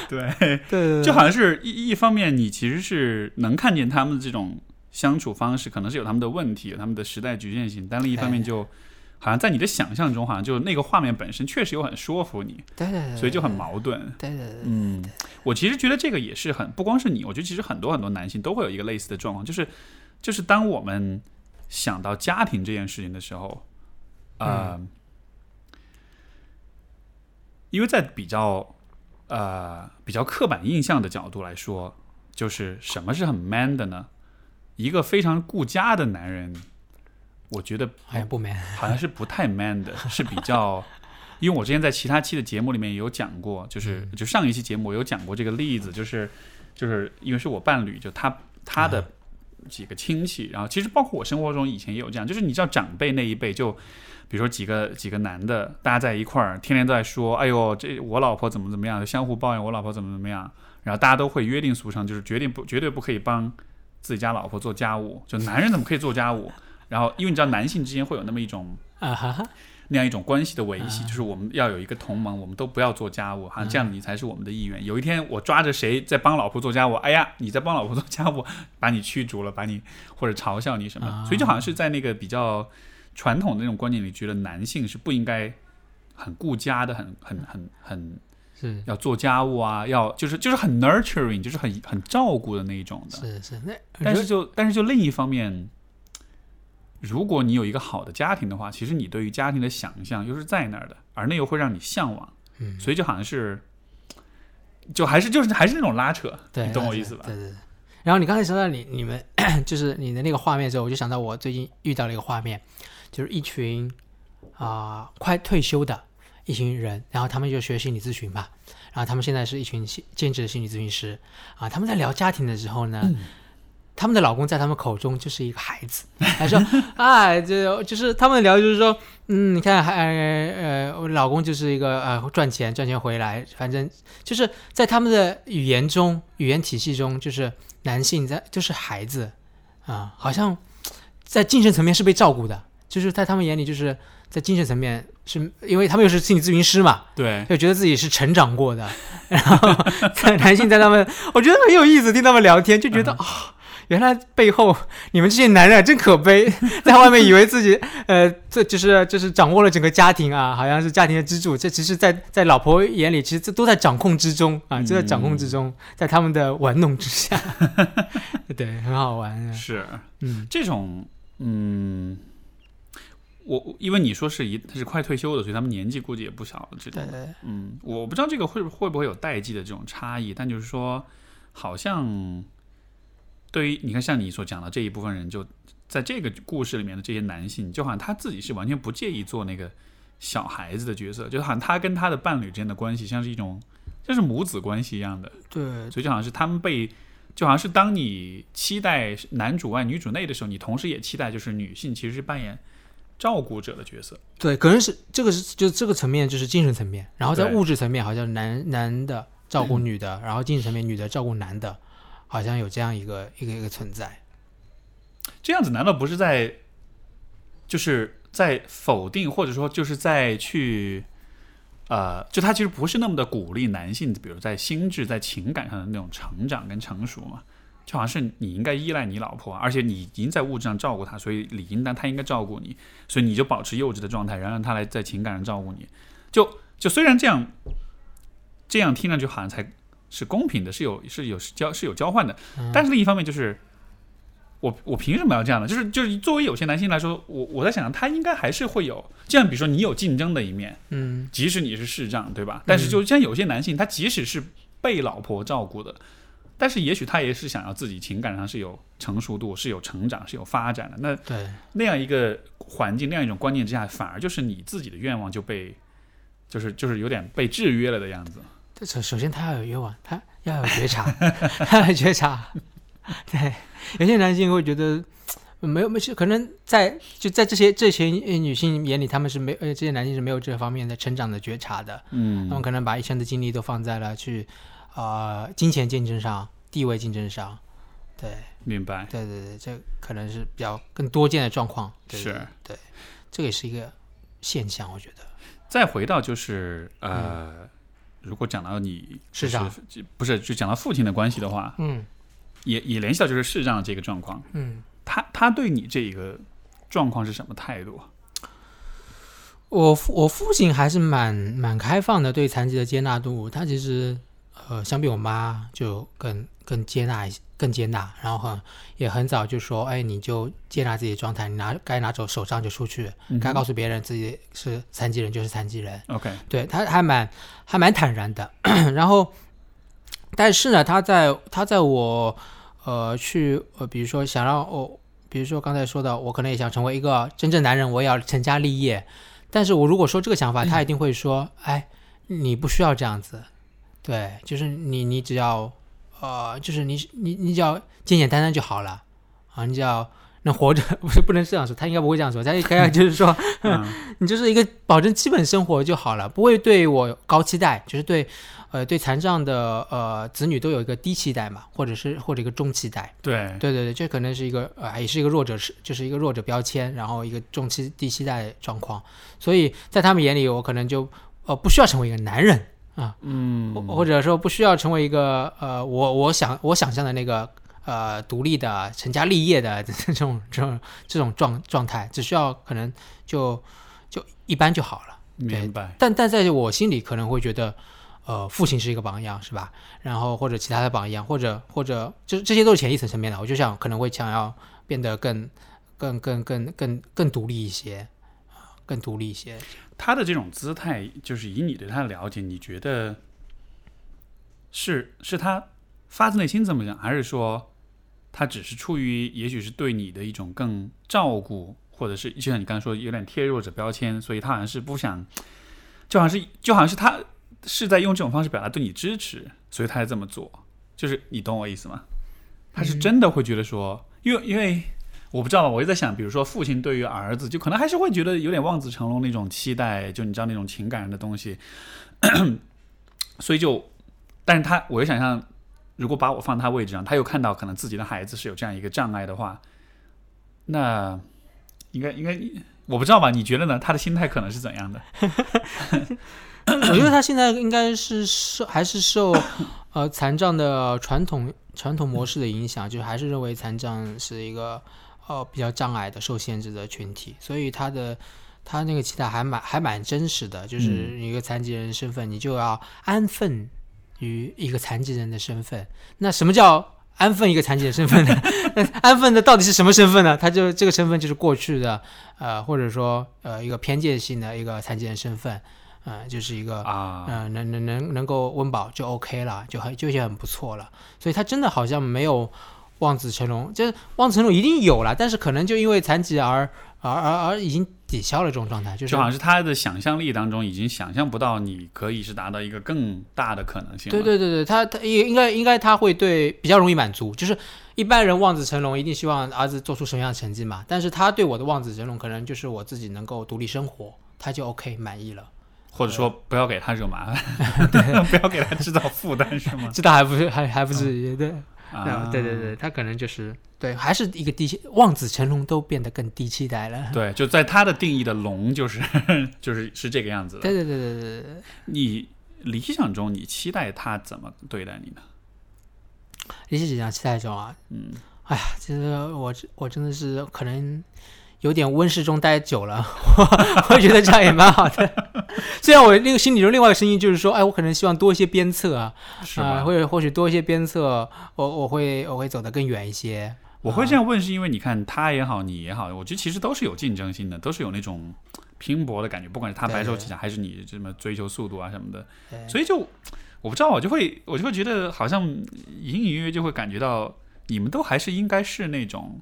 Speaker 1: 对，
Speaker 2: 对对对，
Speaker 1: 就好像是一一方面，你其实是能看见他们的这种相处方式，可能是有他们的问题，有他们的时代局限性，但另一方面就。好像在你的想象中，好像就那个画面本身确实又很说服你，
Speaker 2: 对对对，
Speaker 1: 所以就很矛盾。
Speaker 2: 对对对，
Speaker 1: 嗯，我其实觉得这个也是很不光是你，我觉得其实很多很多男性都会有一个类似的状况，就是就是当我们想到家庭这件事情的时候，呃，因为在比较呃比较刻板印象的角度来说，就是什么是很 man 的呢？一个非常顾家的男人，我觉得
Speaker 2: 好像不 man。
Speaker 1: 好像是不太 man 的，是比较。因为我之前在其他期的节目里面也有讲过，就是就上一期节目我有讲过这个例子，就是就是因为是我伴侣，就他他的几个亲戚，然后其实包括我生活中以前也有这样，就是你知道长辈那一辈，就比如说几个几个男的，大家在一块儿，天天都在说，哎呦，这我老婆怎么怎么样，就相互抱怨我老婆怎么怎么样，然后大家都会约定俗成，就是决定不绝对不可以帮自己家老婆做家务，就男人怎么可以做家务？然后因为你知道男性之间会有那么一种。
Speaker 2: 啊哈哈，
Speaker 1: 那样一种关系的维系，就是我们要有一个同盟，我们都不要做家务，好像这样你才是我们的意愿。有一天我抓着谁在帮老婆做家务，哎呀，你在帮老婆做家务，把你驱逐了，把你或者嘲笑你什么，所以就好像是在那个比较传统的那种观念里，觉得男性是不应该很顾家的，很很很很
Speaker 2: 是
Speaker 1: 要做家务啊，要就是就是很 nurturing，就是很很照顾的那一种的。
Speaker 2: 是是，那
Speaker 1: 但是就但是就另一方面。如果你有一个好的家庭的话，其实你对于家庭的想象又是在那儿的，而那又会让你向往，
Speaker 2: 嗯，
Speaker 1: 所以就好像是，就还是就是还是那种拉扯，
Speaker 2: 对，
Speaker 1: 你懂我意思吧？
Speaker 2: 对对对。然后你刚才说到你你们 就是你的那个画面之后，我就想到我最近遇到了一个画面，就是一群啊、快退休的一群人，然后他们就学心理咨询嘛，然后他们现在是一群心兼职的心理咨询师啊，他们在聊家庭的时候呢。他们的老公在他们口中就是一个孩子，他说，哎，就就是他们聊，就是说，嗯，你看，还呃，我老公就是一个呃赚钱赚钱回来，反正就是在他们的语言中、语言体系中，就是男性在就是孩子啊，好像在精神层面是被照顾的，就是在他们眼里，就是在精神层面是因为他们又是心理咨询师嘛，
Speaker 1: 对，
Speaker 2: 就觉得自己是成长过的，然后 在男性在他们，我觉得很有意思，听他们聊天就觉得啊。原来背后你们这些男人真可悲，在外面以为自己呃，这就是就是掌握了整个家庭啊，好像是家庭的支柱。这其实，在在老婆眼里，其实这都在掌控之中啊，都在掌控之中，在他们的玩弄之下。对，很好玩。
Speaker 1: 是，
Speaker 2: 嗯，
Speaker 1: 这种，嗯，我因为你说是一他是快退休的，所以他们年纪估计也不小了。这种，嗯，我不知道这个会会不会有代际的这种差异，但就是说，好像。对于你看，像你所讲的这一部分人，就在这个故事里面的这些男性，就好像他自己是完全不介意做那个小孩子的角色，就好像他跟他的伴侣之间的关系像是一种像是母子关系一样的。
Speaker 2: 对，
Speaker 1: 所以就好像是他们被，就好像是当你期待男主外女主内的时候，你同时也期待就是女性其实是扮演照顾者的角色。
Speaker 2: 对，可能是这个是就这个层面就是精神层面，然后在物质层面好像男男的照顾女的，然后精神层面女的照顾男的。好像有这样一个一个一个存在，
Speaker 1: 这样子难道不是在，就是在否定或者说就是在去，呃，就他其实不是那么的鼓励男性，比如在心智在情感上的那种成长跟成熟嘛？就好像是你应该依赖你老婆，而且你已经在物质上照顾她，所以理应当她应该照顾你，所以你就保持幼稚的状态，然后让她来在情感上照顾你。就就虽然这样，这样听上去好像才。是公平的，是有是有交是有交换的，但是另一方面就是，我我凭什么要这样呢？就是就是作为有些男性来说，我我在想他应该还是会有这样，比如说你有竞争的一面，
Speaker 2: 嗯，
Speaker 1: 即使你是视障，对吧？但是就像有些男性，他即使是被老婆照顾的，但是也许他也是想要自己情感上是有成熟度，是有成长，是有发展的。那
Speaker 2: 对
Speaker 1: 那样一个环境，那样一种观念之下，反而就是你自己的愿望就被，就是就是有点被制约了的样子。
Speaker 2: 首首先，他要有愿望，他要有觉察，他要觉察。对，有些男性会觉得没有没事，可能在就在这些这些女性眼里，他们是没呃这些男性是没有这方面的成长的觉察的。
Speaker 1: 嗯，
Speaker 2: 他们可能把一生的精力都放在了去啊金钱竞争上、地位竞争上。对，
Speaker 1: 明白。
Speaker 2: 对对对，这可能是比较更多见的状况。
Speaker 1: 是，
Speaker 2: 对，这个也是一个现象，我觉得。
Speaker 1: 再回到就是呃。如果讲到你
Speaker 2: 市长，
Speaker 1: 不是就讲到父亲的关系的话，
Speaker 2: 嗯，
Speaker 1: 也也联系到就是市长这个状况，
Speaker 2: 嗯，
Speaker 1: 他他对你这个状况是什么态度？
Speaker 2: 我父我父亲还是蛮蛮开放的，对残疾的接纳度，他其实呃，相比我妈就更更接纳一些，更接纳，然后很也很早就说，哎，你就接纳自己的状态，你拿该拿走手杖就出去，
Speaker 1: 嗯
Speaker 2: 该告诉别人自己是残疾人就是残疾人
Speaker 1: ，OK，
Speaker 2: 对他还蛮还蛮坦然的。然后，但是呢，他在他在我呃去呃，比如说想让我，比如说刚才说的，我可能也想成为一个真正男人，我也要成家立业。但是我如果说这个想法，他一定会说，哎，你不需要这样子，对，就是你你只要呃，就是你你你只要简简单单就好了啊，你只要。能活着 不是不能这样说，他应该不会这样说，他应该 就是说，
Speaker 1: 嗯
Speaker 2: 你就是一个保证基本生活就好了，不会对我高期待，就是对，呃，对残障的呃子女都有一个低期待嘛，或者是或者一个中期待。
Speaker 1: 对，
Speaker 2: 对对对，这可能是一个呃，也是一个弱者是，就是一个弱者标签，然后一个中期低期待状况，所以在他们眼里，我可能就呃不需要成为一个男人啊，
Speaker 1: 嗯
Speaker 2: 或或者说不需要成为一个呃我我想我想象的那个呃独立的成家立业的 这种这种这种状状态，只需要可能就就一般就好了。
Speaker 1: 明白，
Speaker 2: 但但在我心里可能会觉得，呃，父亲是一个榜样，是吧？然后或者其他的榜样，或者或者这这些都是潜意识层面的。我就想可能会想要变得更更更更更更独立一些，啊，更独立一些。
Speaker 1: 他的这种姿态，就是以你对他的了解，你觉得是是他发自内心这么想，还是说他只是出于也许是对你的一种更照顾，或者是就像你刚才说有点贴弱者标签，所以他好像是不想，就好像是就好像是他是在用这种方式表达对你支持，所以他才这么做，就是你懂我意思吗？他是真的会觉得说，因为因为我不知道，我就在想，比如说父亲对于儿子，就可能还是会觉得有点望子成龙那种期待，就你知道那种情感的东西，所以就，但是他，我就想象，如果把我放他位置上，他又看到可能自己的孩子是有这样一个障碍的话，那应该应该，我不知道吧？你觉得呢？他的心态可能是怎样的？
Speaker 2: 我觉得他现在应该是受还是受呃残障的传统传统模式的影响，就还是认为残障是一个呃比较障碍的、受限制的群体，所以他的他那个期待还蛮还蛮真实的，就是一个残疾人身份，你就要安分于一个残疾人的身份。那什么叫安分一个残疾人身份呢？那安分的到底是什么身份呢？他就这个身份就是过去的呃，或者说呃一个偏见性的一个残疾人身份。嗯，就是一个
Speaker 1: 啊，
Speaker 2: 嗯、能能能能够温饱就 OK 了，就很就已经很不错了。所以他真的好像没有望子成龙，就是望子成龙一定有了，但是可能就因为残疾而而而而已经抵消了这种状态，就是
Speaker 1: 就好像是他的想象力当中已经想象不到你可以是达到一个更大的可能性。
Speaker 2: 对对对对，他他也应该应该他会对比较容易满足，就是一般人望子成龙一定希望儿子做出什么样的成绩嘛，但是他对我的望子成龙可能就是我自己能够独立生活，他就 OK 满意了。
Speaker 1: 或者说不要给他惹麻烦，不要给他制造负担，是吗？
Speaker 2: 这倒还不是还还不至于对。
Speaker 1: 啊，
Speaker 2: 对对对，他可能就是对，还是一个低期，望子成龙都变得更低期待了。
Speaker 1: 对，就在他的定义的龙，就是 就是是这个样子的。
Speaker 2: 对对对对对对，
Speaker 1: 你理想中，你期待他怎么对待你呢？
Speaker 2: 理解讲期待中啊，
Speaker 1: 嗯，
Speaker 2: 哎呀，其实我我真的是可能有点温室中待久了，我觉得这样也蛮好的。虽然我那个心里中另外一个声音就是说，哎，我可能希望多一些鞭策啊，啊、
Speaker 1: 是吧？
Speaker 2: 或者或许多一些鞭策，我我会我会走得更远一些。
Speaker 1: 我会这样问，是因为你看他也好，你也好，我觉得其实都是有竞争性的，都是有那种拼搏的感觉，不管是他白手起家，还是你这么追求速度啊什么的，
Speaker 2: 对
Speaker 1: 所以就我不知道，我就会我就会觉得好像隐隐约约就会感觉到你们都还是应该是那种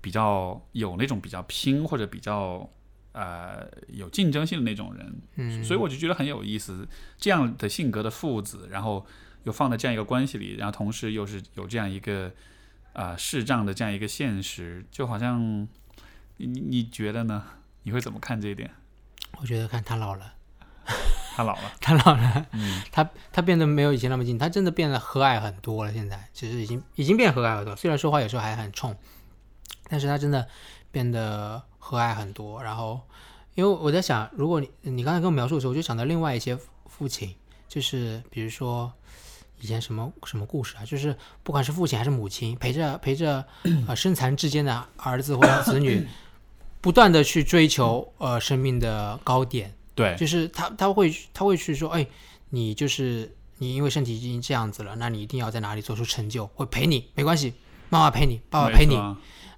Speaker 1: 比较有那种比较拼或者比较呃有竞争性的那种人，
Speaker 2: 嗯，
Speaker 1: 所以我就觉得很有意思，这样的性格的父子，然后又放在这样一个关系里，然后同时又是有这样一个啊、呃视障的这样一个现实，就好像你你你觉得呢？你会怎么看这一点？
Speaker 2: 我觉得看他老了，
Speaker 1: 他老了，
Speaker 2: 他老了，
Speaker 1: 嗯，
Speaker 2: 他他变得没有以前那么近，他真的变得和蔼很多了。现在其实已经已经变和蔼很多，虽然说话有时候还很冲，但是他真的变得和蔼很多。然后，因为我在想，如果你你刚才跟我描述的时候，我就想到另外一些父父亲，就是比如说以前什么什么故事啊，就是不管是父亲还是母亲，陪着陪着呃身残志坚的儿子或者子女，不断的去追求呃生命的高点。
Speaker 1: 对，
Speaker 2: 就是他他会他会去说，哎，你就是你因为身体已经这样子了，那你一定要在哪里做出成就，会陪你，没关系，妈妈陪你，爸爸陪你，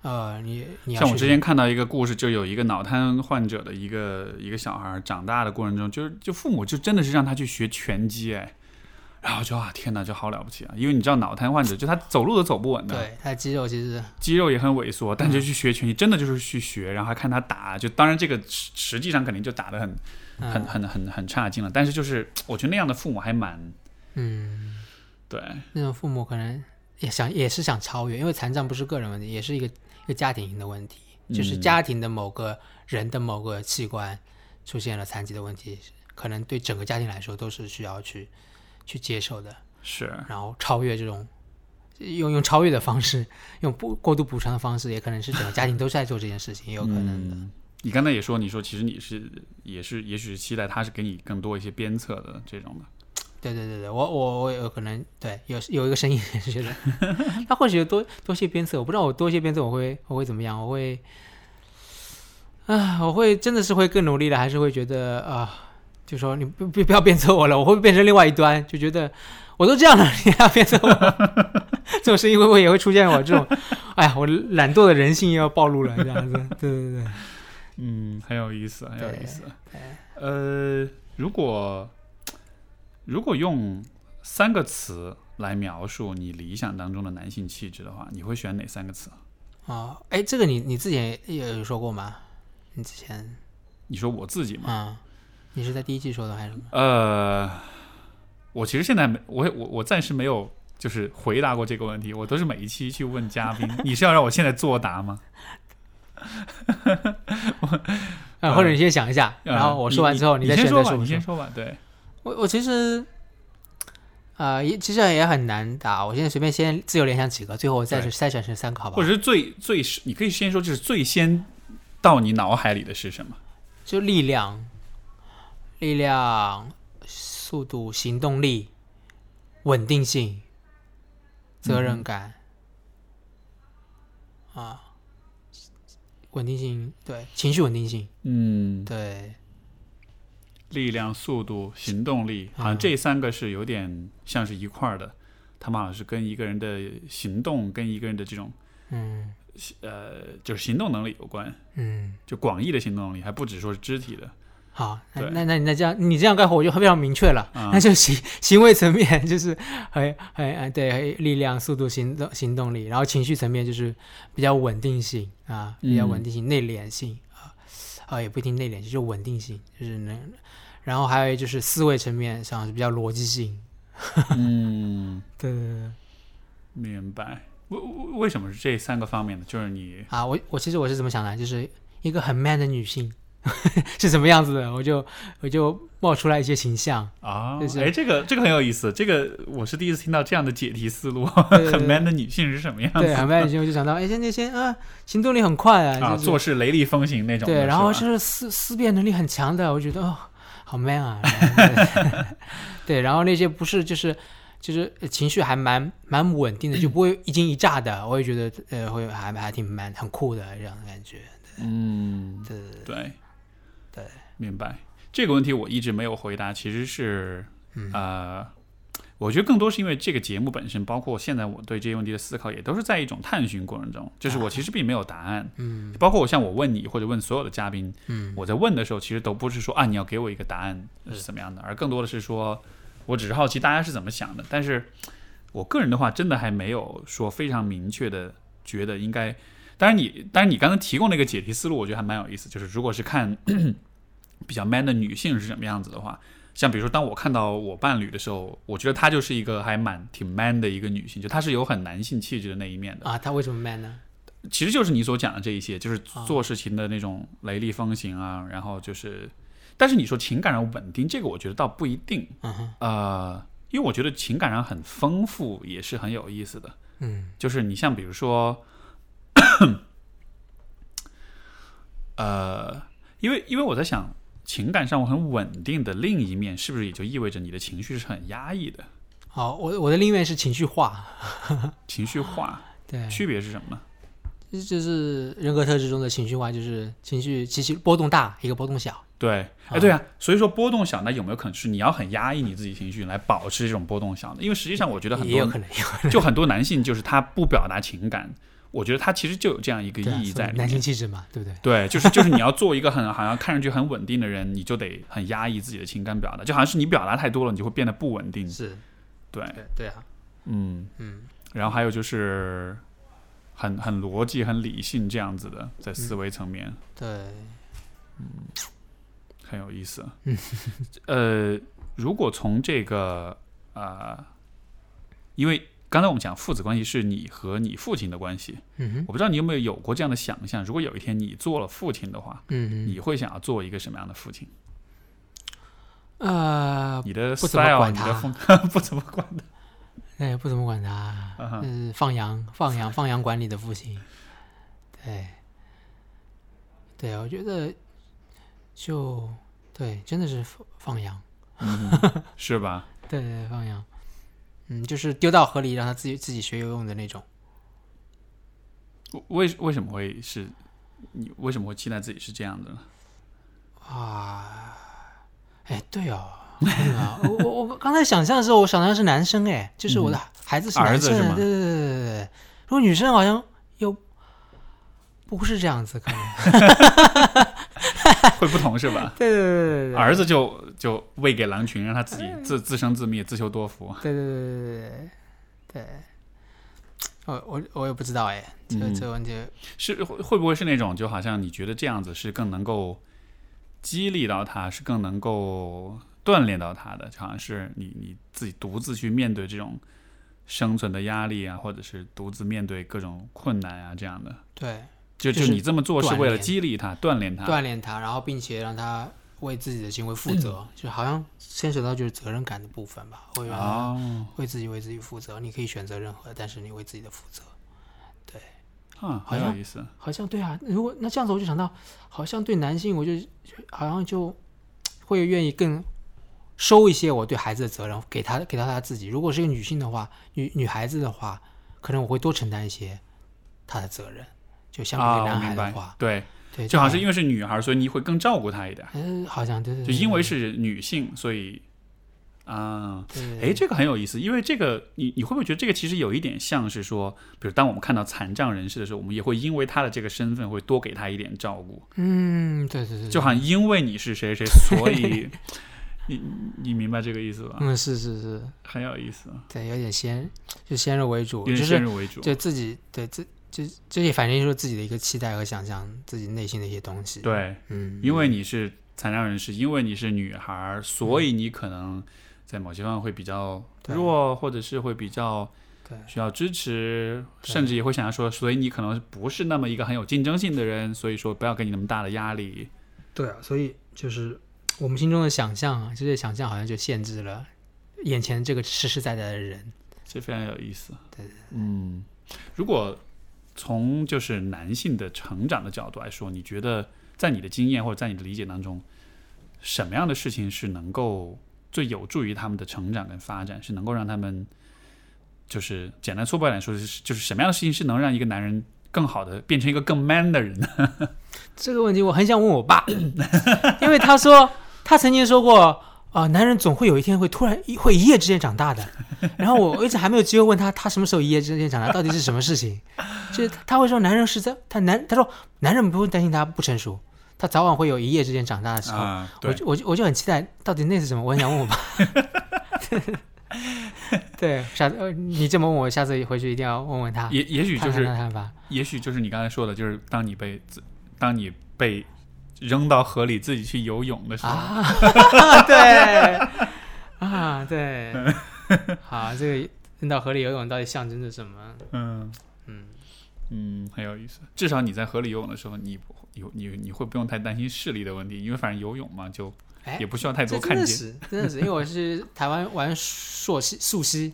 Speaker 2: 呃，你你要
Speaker 1: 像我之前看到一个故事，就有一个脑瘫患者的一个一个小孩长大的过程中，就是就父母就真的是让他去学拳击，哎，然后就啊天哪，就好了不起啊！因为你知道脑瘫患者就他走路都走不稳的，
Speaker 2: 对他的肌肉其实
Speaker 1: 肌肉也很萎缩，但就去学拳击，真的就是去学，然后还看他打，就当然这个实实际上肯定就打得很
Speaker 2: 嗯。
Speaker 1: 很很很很差劲了，但是就是我觉得那样的父母还蛮
Speaker 2: 嗯，
Speaker 1: 对，
Speaker 2: 那种父母可能也想也是想超越，因为残障不是个人问题，也是一个一个家庭型的问题，就是
Speaker 1: 嗯
Speaker 2: 家庭的某个人的某个器官出现了残疾的问题，可能对整个家庭来说都是需要去去接受的，
Speaker 1: 是
Speaker 2: 然后超越这种。用用超越的方式，用不过度补偿的方式，也可能是整个家庭都在做这件事情，也有可能的。
Speaker 1: 嗯你刚才也说，你说其实你是也是，也许是期待他是给你更多一些鞭策的这种的。
Speaker 2: 对对对对，我我我有可能对有有一个声音也 是觉得，他或许有多多些鞭策，我不知道我多些鞭策我会我会怎么样，我会啊，我会真的是会更努力的，还是会觉得啊，就说你不不不要鞭策我了，我会变成另外一端，就觉得我都这样了，你还要鞭策我，这种声音会不会也会出现我这种，哎呀，我懒惰的人性又要暴露了，这样子，对对对，
Speaker 1: 嗯，很有意思，很有意思。呃，如果如果用三个词来描述你理想当中的男性气质的话，你会选哪三个词？
Speaker 2: 哦，哎，这个你你自己也有说过吗？你之前
Speaker 1: 你说我自己吗？
Speaker 2: 啊、你是在第一季说的还是什么？
Speaker 1: 呃，我其实现在没，我我我暂时没有就是回答过这个问题，我都是每一期去问嘉宾。你是要让我现在作答吗？
Speaker 2: 啊，或者你先想一下，
Speaker 1: 呃
Speaker 2: 然后我说完之后再
Speaker 1: 你再，
Speaker 2: 选择说不说。
Speaker 1: 你先说吧。对，
Speaker 2: 我我其实，啊，也其实也很难打。我现在随便先自由联想几个，最后我再
Speaker 1: 对
Speaker 2: 筛选成三个，好不好
Speaker 1: 或者？是最最是，你可以先说，就是最先到你脑海里的是什么？
Speaker 2: 就力量、力量、速度、行动力、稳定性、责任感，啊，稳定性，对，情绪稳定性，
Speaker 1: 嗯，
Speaker 2: 对，
Speaker 1: 力量、速度、行动力，好
Speaker 2: 嗯
Speaker 1: 像这三个是有点像是一块儿的。他们好像是跟一个人的行动，跟一个人的这种
Speaker 2: 嗯。
Speaker 1: 呃，就是行动能力有关，
Speaker 2: 嗯。
Speaker 1: 就广义的行动能力，还不只说是肢体的。
Speaker 2: 好，那那那你那这样，你这样概括我就非常明确了，
Speaker 1: 啊
Speaker 2: 那就行行为层面就是很很呃对力量、速度、行动行动力，然后情绪层面就是比较稳定性啊，比较
Speaker 1: 嗯。
Speaker 2: 稳定性、内敛性啊啊也不一定内敛，就是稳定性，就是能，然后还有就是思维层面上是比较逻辑性，
Speaker 1: 嗯，
Speaker 2: 对对对对
Speaker 1: 明白。为为为什么是这三个方面呢？就是你
Speaker 2: 啊，我我其实我是怎么想的，就是一个很 man 的女性 是什么样子的，我就我就冒出来一些形象，
Speaker 1: 啊，
Speaker 2: 就是
Speaker 1: 哎，这个这个很有意思，这个我是第一次听到这样的解题思路。很 man 的女性是什么样子？
Speaker 2: 对，很 man 的女性我就想到，哎，现在先啊，行动力很快啊，
Speaker 1: 啊，
Speaker 2: 就是
Speaker 1: 做事雷厉风行那种。
Speaker 2: 对，然后
Speaker 1: 就
Speaker 2: 是思思辨能力很强的，我觉得哦，好 man 啊。对对，然后那些不是就是就是呃情绪还蛮蛮稳定的，就不会 一惊一乍的，我也觉得呃会还还挺 man 很酷的这样的感觉。
Speaker 1: 嗯，
Speaker 2: 对
Speaker 1: 对
Speaker 2: 对，
Speaker 1: 明白。这个问题我一直没有回答，其实是
Speaker 2: 嗯
Speaker 1: 呃，我觉得更多是因为这个节目本身，包括现在我对这些问题的思考，也都是在一种探寻过程中。就是我其实并没有答案，
Speaker 2: 嗯
Speaker 1: 包括我像我问你或者问所有的嘉宾，
Speaker 2: 嗯
Speaker 1: 我在问的时候，其实都不是说啊你要给我一个答案是怎么样的，而更多的是说，我只是好奇大家是怎么想的。但是我个人的话，真的还没有说非常明确的觉得应该。当然你，当然你刚才提供那个解题思路，我觉得还蛮有意思。就是如果是看比较 man 的女性是什么样子的话，像比如说当我看到我伴侣的时候，我觉得她就是一个还蛮挺 man 的一个女性，就她是有很男性气质的那一面的。
Speaker 2: 啊，她为什么 man 呢？
Speaker 1: 其实就是你所讲的这一些，就是
Speaker 2: 啊
Speaker 1: 做事情的那种雷厉风行啊，然后就是，但是你说情感上稳定，这个我觉得倒不一定，
Speaker 2: 嗯哼
Speaker 1: 呃，因为我觉得情感上很丰富也是很有意思的，
Speaker 2: 嗯
Speaker 1: 就是你像比如说，呃，因为因为我在想，情感上我很稳定的另一面，是不是也就意味着你的情绪是很压抑的，
Speaker 2: 好，我我的另一面是情绪化，
Speaker 1: 情绪化，
Speaker 2: 对，
Speaker 1: 区别是什么呢？
Speaker 2: 这就是人格特质中的情绪化，就是情绪其实波动大，一个波动小。
Speaker 1: 对，哎，对啊，所以说波动小，那有没有可能是你要很压抑你自己情绪来保持这种波动小呢？因为实际上我觉得很多
Speaker 2: 也有可能，也有可能
Speaker 1: 就很多男性就是他不表达情感，我觉得他其实就有这样一个意义在里
Speaker 2: 男性
Speaker 1: 面。
Speaker 2: 气质嘛，对不对？
Speaker 1: 对，就是就是你要 做一个很好像看上去很稳定的人，你就得很压抑自己的情感表达，就好像是你表达太多了，你就会变得不稳定。
Speaker 2: 是，
Speaker 1: 对，
Speaker 2: 对对啊，
Speaker 1: 嗯
Speaker 2: 嗯，
Speaker 1: 然后还有就是很很逻辑、很理性这样子的，在思维层面。
Speaker 2: 对，嗯
Speaker 1: 很有意思。呃，如果从这个呃，因为刚才我们讲父子关系是你和你父亲的关系，
Speaker 2: 嗯，
Speaker 1: 我不知道你有没有有过这样的想象，如果有一天你做了父亲的话，
Speaker 2: 嗯，
Speaker 1: 你会想要做一个什么样的父亲？
Speaker 2: 呃，
Speaker 1: 你的
Speaker 2: 不怎么
Speaker 1: style，
Speaker 2: 管
Speaker 1: 你的
Speaker 2: 他
Speaker 1: 风 不怎么管他。
Speaker 2: 哎，不怎么管他，
Speaker 1: 嗯
Speaker 2: 放羊放羊放羊管理的父亲，对，对，我觉得就对，真的是放放羊，
Speaker 1: 是吧？
Speaker 2: 对 对，放羊，嗯，就是丢到河里让他自己自己学游泳的那种。
Speaker 1: 为为什么会是你为什么会期待自己是这样的呢？
Speaker 2: 啊，哎，对哦，我我我刚才想象的时候，我想象的是男生，哎，就是我的孩子是
Speaker 1: 嗯儿
Speaker 2: 男生，
Speaker 1: 子是吗
Speaker 2: 对对对对对对。如果女生好像又不是这样子，可能，
Speaker 1: 会不同是吧？
Speaker 2: 对对对对对，
Speaker 1: 儿子就就喂给狼群，让他自己自自生自灭，自求多福。
Speaker 2: 对对对对对对对，我我我也不知道哎，这个
Speaker 1: 嗯。
Speaker 2: 这个问题，
Speaker 1: 是会会不会是那种就好像你觉得这样子是更能够激励到他，是更能够锻炼到他的，就好像是你你自己独自去面对这种生存的压力啊，或者是独自面对各种困难啊这样的。
Speaker 2: 对，
Speaker 1: 就
Speaker 2: 就
Speaker 1: 就是你这么做是为了激励他、锻炼他。
Speaker 2: 锻炼他，然后并且让他为自己的行为负责，就好像牵扯到就是责任感的部分吧，会让他
Speaker 1: 哦，
Speaker 2: 为自己为自己负责。你可以选择任何，但是你为自己的负责。对啊，
Speaker 1: 很有意思。
Speaker 2: 好像对啊，如果那这样子，我就想到，好像对男性，我就好像就会愿意更收一些我对孩子的责任，给他给到他自己。如果是一个女性的话，女女孩子的话，可能我会多承担一些她的责任，就相
Speaker 1: 啊，
Speaker 2: 比于男孩的话，。
Speaker 1: 对，
Speaker 2: 对，
Speaker 1: 就好像是因
Speaker 2: 为
Speaker 1: 为是女孩，所以你会更照顾她一点。
Speaker 2: 嗯，好像对对，
Speaker 1: 就因为是女性，所以啊，
Speaker 2: 对
Speaker 1: 哎，这个很有意思，因为这个你你会不会觉得这个其实有一点像是说，比如当我们看到残障人士的时候，我们也会因为他的这个身份会多给他一点照顾，
Speaker 2: 嗯，对对对，
Speaker 1: 就好像因为你是谁谁，所以你你明白这个意思吧？
Speaker 2: 嗯是是是，
Speaker 1: 很有意思，
Speaker 2: 对，有点先就先入为主，
Speaker 1: 有点
Speaker 2: 就是
Speaker 1: 先入为主。
Speaker 2: 就自己对自就这也反映出自己的一个期待和想象，自己内心的一些东西。，
Speaker 1: 对，
Speaker 2: 嗯，
Speaker 1: 因为你是残障人士，因为你是女孩儿，所以你可能在某些方面会比较
Speaker 2: 对
Speaker 1: 弱，或者是会比较
Speaker 2: 对
Speaker 1: 需要支持，甚至也会想要说，所以你可能不是那么一个很有竞争性的人，所以说不要给你那么大的压力。
Speaker 2: 对啊，所以就是我们心中的想象啊，这些想象好像就限制了眼前这个实实在在的人。
Speaker 1: 这非常有意思。
Speaker 2: 对对对
Speaker 1: 嗯，如果从就是男性的成长的角度来说，你觉得在你的经验或者在你的理解当中，什么样的事情是能够最有助于他们的成长跟发展，是能够让他们就是简单粗暴一点说，就是就是什么样的事情是能让一个男人更好的变成一个更 man 的人呢？
Speaker 2: 这个问题我很想问我爸，因为他说他曾经说过。啊、男人总会有一天会突然一会一夜之间长大的，然后我我一直还没有机会问他，他什么时候一夜之间长大，到底是什么事情？就是他会说男人是在他男他说男人不用担心他不成熟，他早晚会有一夜之间长大的时候。
Speaker 1: 啊，
Speaker 2: 我，就我就我就很期待，到底那是什么？我很想问我爸。对，下次呃你这么问我，下次回去一定要问问他，
Speaker 1: 也也许就是。也许就是你刚才说的，就是当你被自当你被扔到河里自己去游泳的时候，
Speaker 2: 啊，对，啊，对，好，这个扔到河里游泳到底象征着什么？
Speaker 1: 嗯
Speaker 2: 嗯，
Speaker 1: 嗯，很有意思。至少你在河里游泳的时候，你不有你你会不用太担心视力的问题，因为反正游泳嘛，就
Speaker 2: 哎
Speaker 1: 也不需要太多看见。
Speaker 2: 真的是，真的是，因为我是台湾玩溯溪溯溪，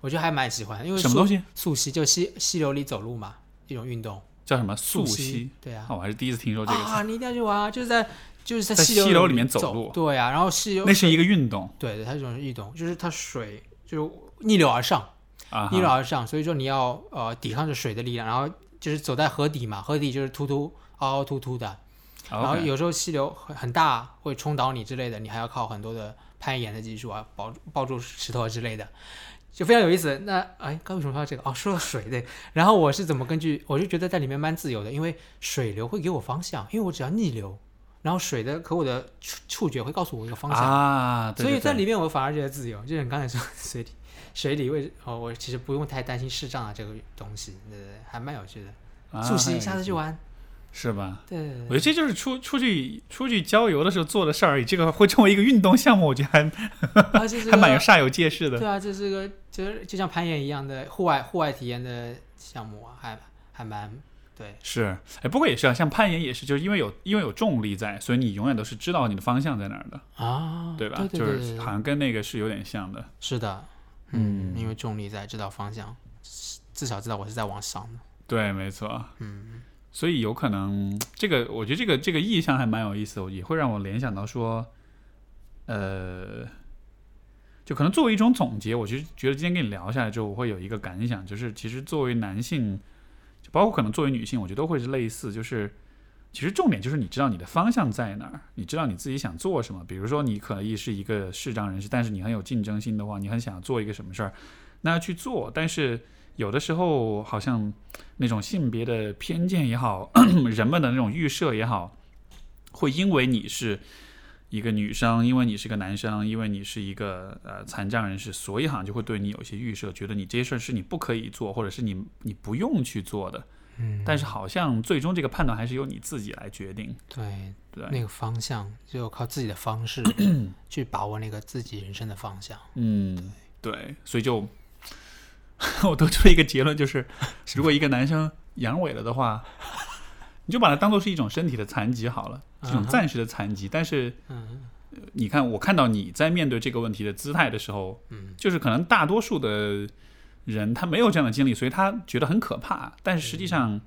Speaker 2: 我觉得还蛮喜欢，因为
Speaker 1: 什么东西
Speaker 2: 溯溪就溪溪流里走路嘛，一种运动。
Speaker 1: 叫什么溯
Speaker 2: 溪
Speaker 1: 溪？，
Speaker 2: 对啊
Speaker 1: 啊，，我还是第一次听说这个词。
Speaker 2: 啊，你一定要去玩啊！就是在就是在
Speaker 1: 在
Speaker 2: 溪
Speaker 1: 溪流里
Speaker 2: 里
Speaker 1: 面走路
Speaker 2: 对啊，然后溪流
Speaker 1: 那是一个运动
Speaker 2: 对对，它是一种运动，就是它水就逆流而上，
Speaker 1: 啊，
Speaker 2: 逆流而上，所以说你要呃抵抗着水的力量，然后就是走在河底嘛，河底就是突突凹凹凸凸的，然后有时候溪流很很大，会冲倒你之类的，你还要靠很多的攀岩的技术啊，抱抱住石头啊之类的，就非常有意思。那哎，刚为什么说到这个？哦，说到水对。然后我是怎么根据，我就觉得在里面蛮自由的，因为水流会给我方向，因为我只要逆流，然后水的和我的触触觉会告诉我一个方向。
Speaker 1: 啊，对
Speaker 2: 所以在里面我反而觉得自由，就是你刚才说水里水里为哦，我其实不用太担心视障啊这个东西，对对对，还蛮有趣的。
Speaker 1: 啊
Speaker 2: 溯溪下次去玩，
Speaker 1: 是吧？
Speaker 2: 对对对
Speaker 1: 我觉得这就是出出去出去郊游的时候做的事儿而已，这个会成为一个运动项目，我觉得还
Speaker 2: 啊，
Speaker 1: 还蛮有煞有介事的。
Speaker 2: 对啊，这是个就是就像攀岩一样的户外户外体验的项目啊，还还蛮对，
Speaker 1: 是，哎，不过也是啊，像攀岩也是，就是因为有因为有重力在，所以你永远都是知道你的方向在哪儿的，
Speaker 2: 啊，
Speaker 1: 对吧？
Speaker 2: 对对对
Speaker 1: 就是好像跟那个是有点像的。
Speaker 2: 是的，
Speaker 1: 嗯
Speaker 2: 因为重力在，知道方向，至少知道我是在往上的。
Speaker 1: 对，没错。
Speaker 2: 嗯，
Speaker 1: 所以有可能这个，我觉得这个这个意象还蛮有意思的，也会让我联想到说，呃，就可能作为一种总结，我其实觉得今天跟你聊下来之后，我会有一个感想，就是其实作为男性，就包括可能作为女性，我觉得都会是类似，就是其实重点就是你知道你的方向在哪儿，你知道你自己想做什么。比如说你可以是一个视障人士，但是你很有竞争心的话，你很想做一个什么事儿，那要去做，但是。有的时候，好像那种性别的偏见也好，人们的那种预设也好，会因为你是一个女生，因为你是个男生，因为你是一个呃残障人士，所以好像就会对你有一些预设，觉得你这些事儿是你不可以做，或者是你你不用去做的。
Speaker 2: 嗯，
Speaker 1: 但是好像最终这个判断还是由你自己来决定。
Speaker 2: 对
Speaker 1: 对，
Speaker 2: 那个方向，就靠自己的方式 去把握那个自己人生的方向。
Speaker 1: 嗯，对，所以就 我得出一个结论，就是如果一个男生阳痿了的话，你就把它当做是一种身体的残疾好了，这种暂时的残疾。但是
Speaker 2: 嗯
Speaker 1: 你看，我看到你在面对这个问题的姿态的时候，
Speaker 2: 嗯，
Speaker 1: 就是可能大多数的人他没有这样的经历，所以他觉得很可怕。但是实际上，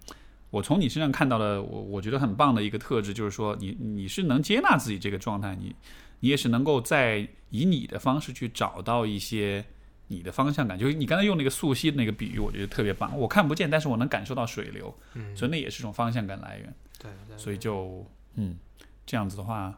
Speaker 1: 我从你身上看到的，我我觉得很棒的一个特质，就是说你你是能接纳自己这个状态，你你也是能够在以你的方式去找到一些你的方向感。就是你刚才用那个溯溪的那个比喻，我觉得特别棒。我看不见，但是我能感受到水流，
Speaker 2: 嗯，
Speaker 1: 所以那也是一种方向感来源。
Speaker 2: 对对，
Speaker 1: 所以就嗯，这样子的话。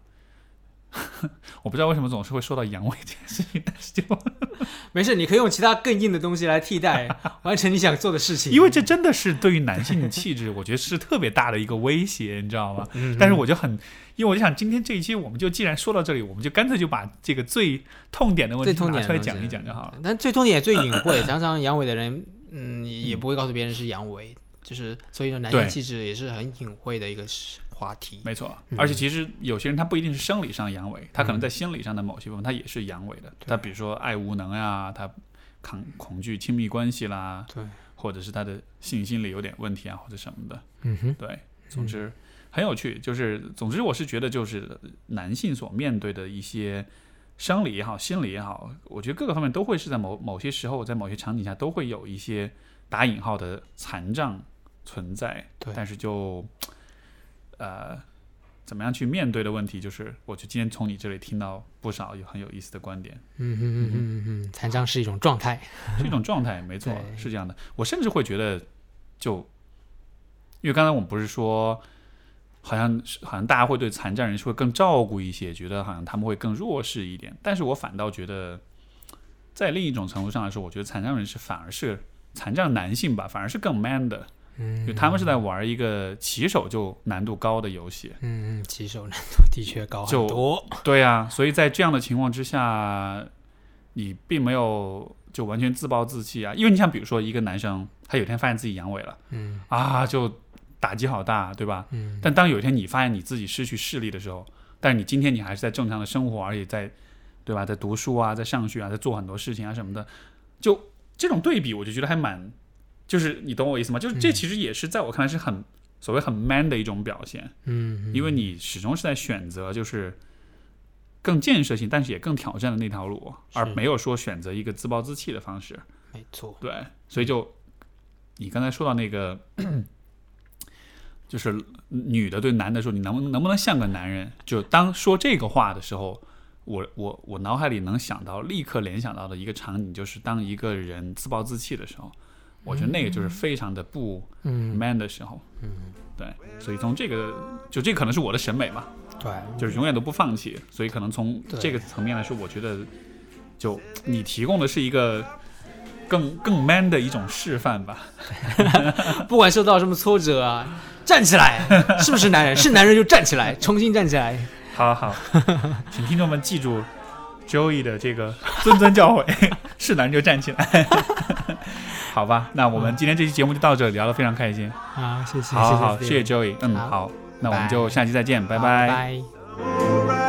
Speaker 1: 我不知道为什么总是会说到阳痿这件事情，但是就
Speaker 2: 没事，你可以用其他更硬的东西来替代，完成你想做的事情。
Speaker 1: 因为这真的是对于男性的气质，我觉得是特别大的一个威胁，你知道吗？
Speaker 2: 嗯，
Speaker 1: 但是我就很，因为我就想今天这一期我们就既然说到这里，我们就干脆就把这个最痛点的问
Speaker 2: 最
Speaker 1: 题拿出来讲一讲就好了。
Speaker 2: 但最痛点也最隐晦，常常阳痿的人，嗯，也
Speaker 1: 嗯
Speaker 2: 不会告诉别人是阳痿，就是所以说男性气质也是很隐晦的一个话题。
Speaker 1: 没错，
Speaker 2: 嗯
Speaker 1: 而且其实有些人他不一定是生理上阳痿，他可能在心理上的某些部分他也是阳痿的。他比如说爱无能呀，他抗恐惧亲密关系啦，
Speaker 2: 对，
Speaker 1: 或者是他的性心理有点问题啊，或者什么的。
Speaker 2: 嗯哼，
Speaker 1: 对，总之很有趣。就是总之，我是觉得就是男性所面对的一些生理也好、心理也好，我觉得各个方面都会是在某某些时候，在某些场景下都会有一些打引号的残障存在。
Speaker 2: 对
Speaker 1: 但是就呃。怎么样去面对的问题，就是我就今天从你这里听到不少有很有意思的观点，
Speaker 2: 嗯嗯嗯嗯嗯嗯，残障是一种状态。
Speaker 1: 是一种状态，没错，是这样的。我甚至会觉得，就因为刚才我们不是说，好像是好像大家会对残障人士会更照顾一些，觉得好像他们会更弱势一点。但是我反倒觉得，在另一种程度上来说，我觉得残障人士反而是残障男性吧，反而是更 man 的，
Speaker 2: 嗯，
Speaker 1: 就他们是在玩一个起手就难度高的游戏。
Speaker 2: 嗯嗯，起手难度的确高
Speaker 1: 就
Speaker 2: 很多。
Speaker 1: 对呀、所以在这样的情况之下，你并没有就完全自暴自弃啊。因为你像比如说一个男生，他有一天发现自己阳痿了
Speaker 2: 嗯
Speaker 1: 啊，就打击好大，对吧？
Speaker 2: 嗯，
Speaker 1: 但当有一天你发现你自己失去视力的时候，但是你今天你还是在正常的生活，而且在对吧，在读书啊，在上学啊，在做很多事情啊什么的，就这种对比，我就觉得还蛮，就是你懂我意思吗？就是这
Speaker 2: 嗯
Speaker 1: 其实也是在我看来是很所谓很 man 的一种表现。
Speaker 2: 嗯，嗯
Speaker 1: 因为你始终是在选择就是更建设性，但是也更挑战的那条路，而没有说选择一个自暴自弃的方式。
Speaker 2: 没错。
Speaker 1: 对，所以就你刚才说到那个，就是女的对男的说你能不能不能像个男人？就当说这个话的时候。我我我脑海里能想到，立刻联想到的一个场景，就是当一个人自暴自弃的时候，我觉得那个就是非常的不
Speaker 2: 嗯
Speaker 1: man 的时候。
Speaker 2: 嗯，
Speaker 1: 对，所以从这个就这可能是我的审美嘛，
Speaker 2: 对，
Speaker 1: 就是永远都不放弃。所以可能从这个层面来说，我觉得就你提供的是一个更更 man 的一种示范吧。
Speaker 2: 不管受到什么挫折啊，站起来，是不是男人？是男人就站起来，重新站起来。
Speaker 1: 好好，请听众们记住 Joey 的这个谆谆教诲，是男人就站起来。好吧，那我们今天这期节目就到这里，聊得非常开心。
Speaker 2: 好，谢谢，
Speaker 1: 好好，
Speaker 2: 谢
Speaker 1: 谢谢 Joey。嗯，
Speaker 2: 好
Speaker 1: 好，那我们就下期再见，拜。
Speaker 2: 拜。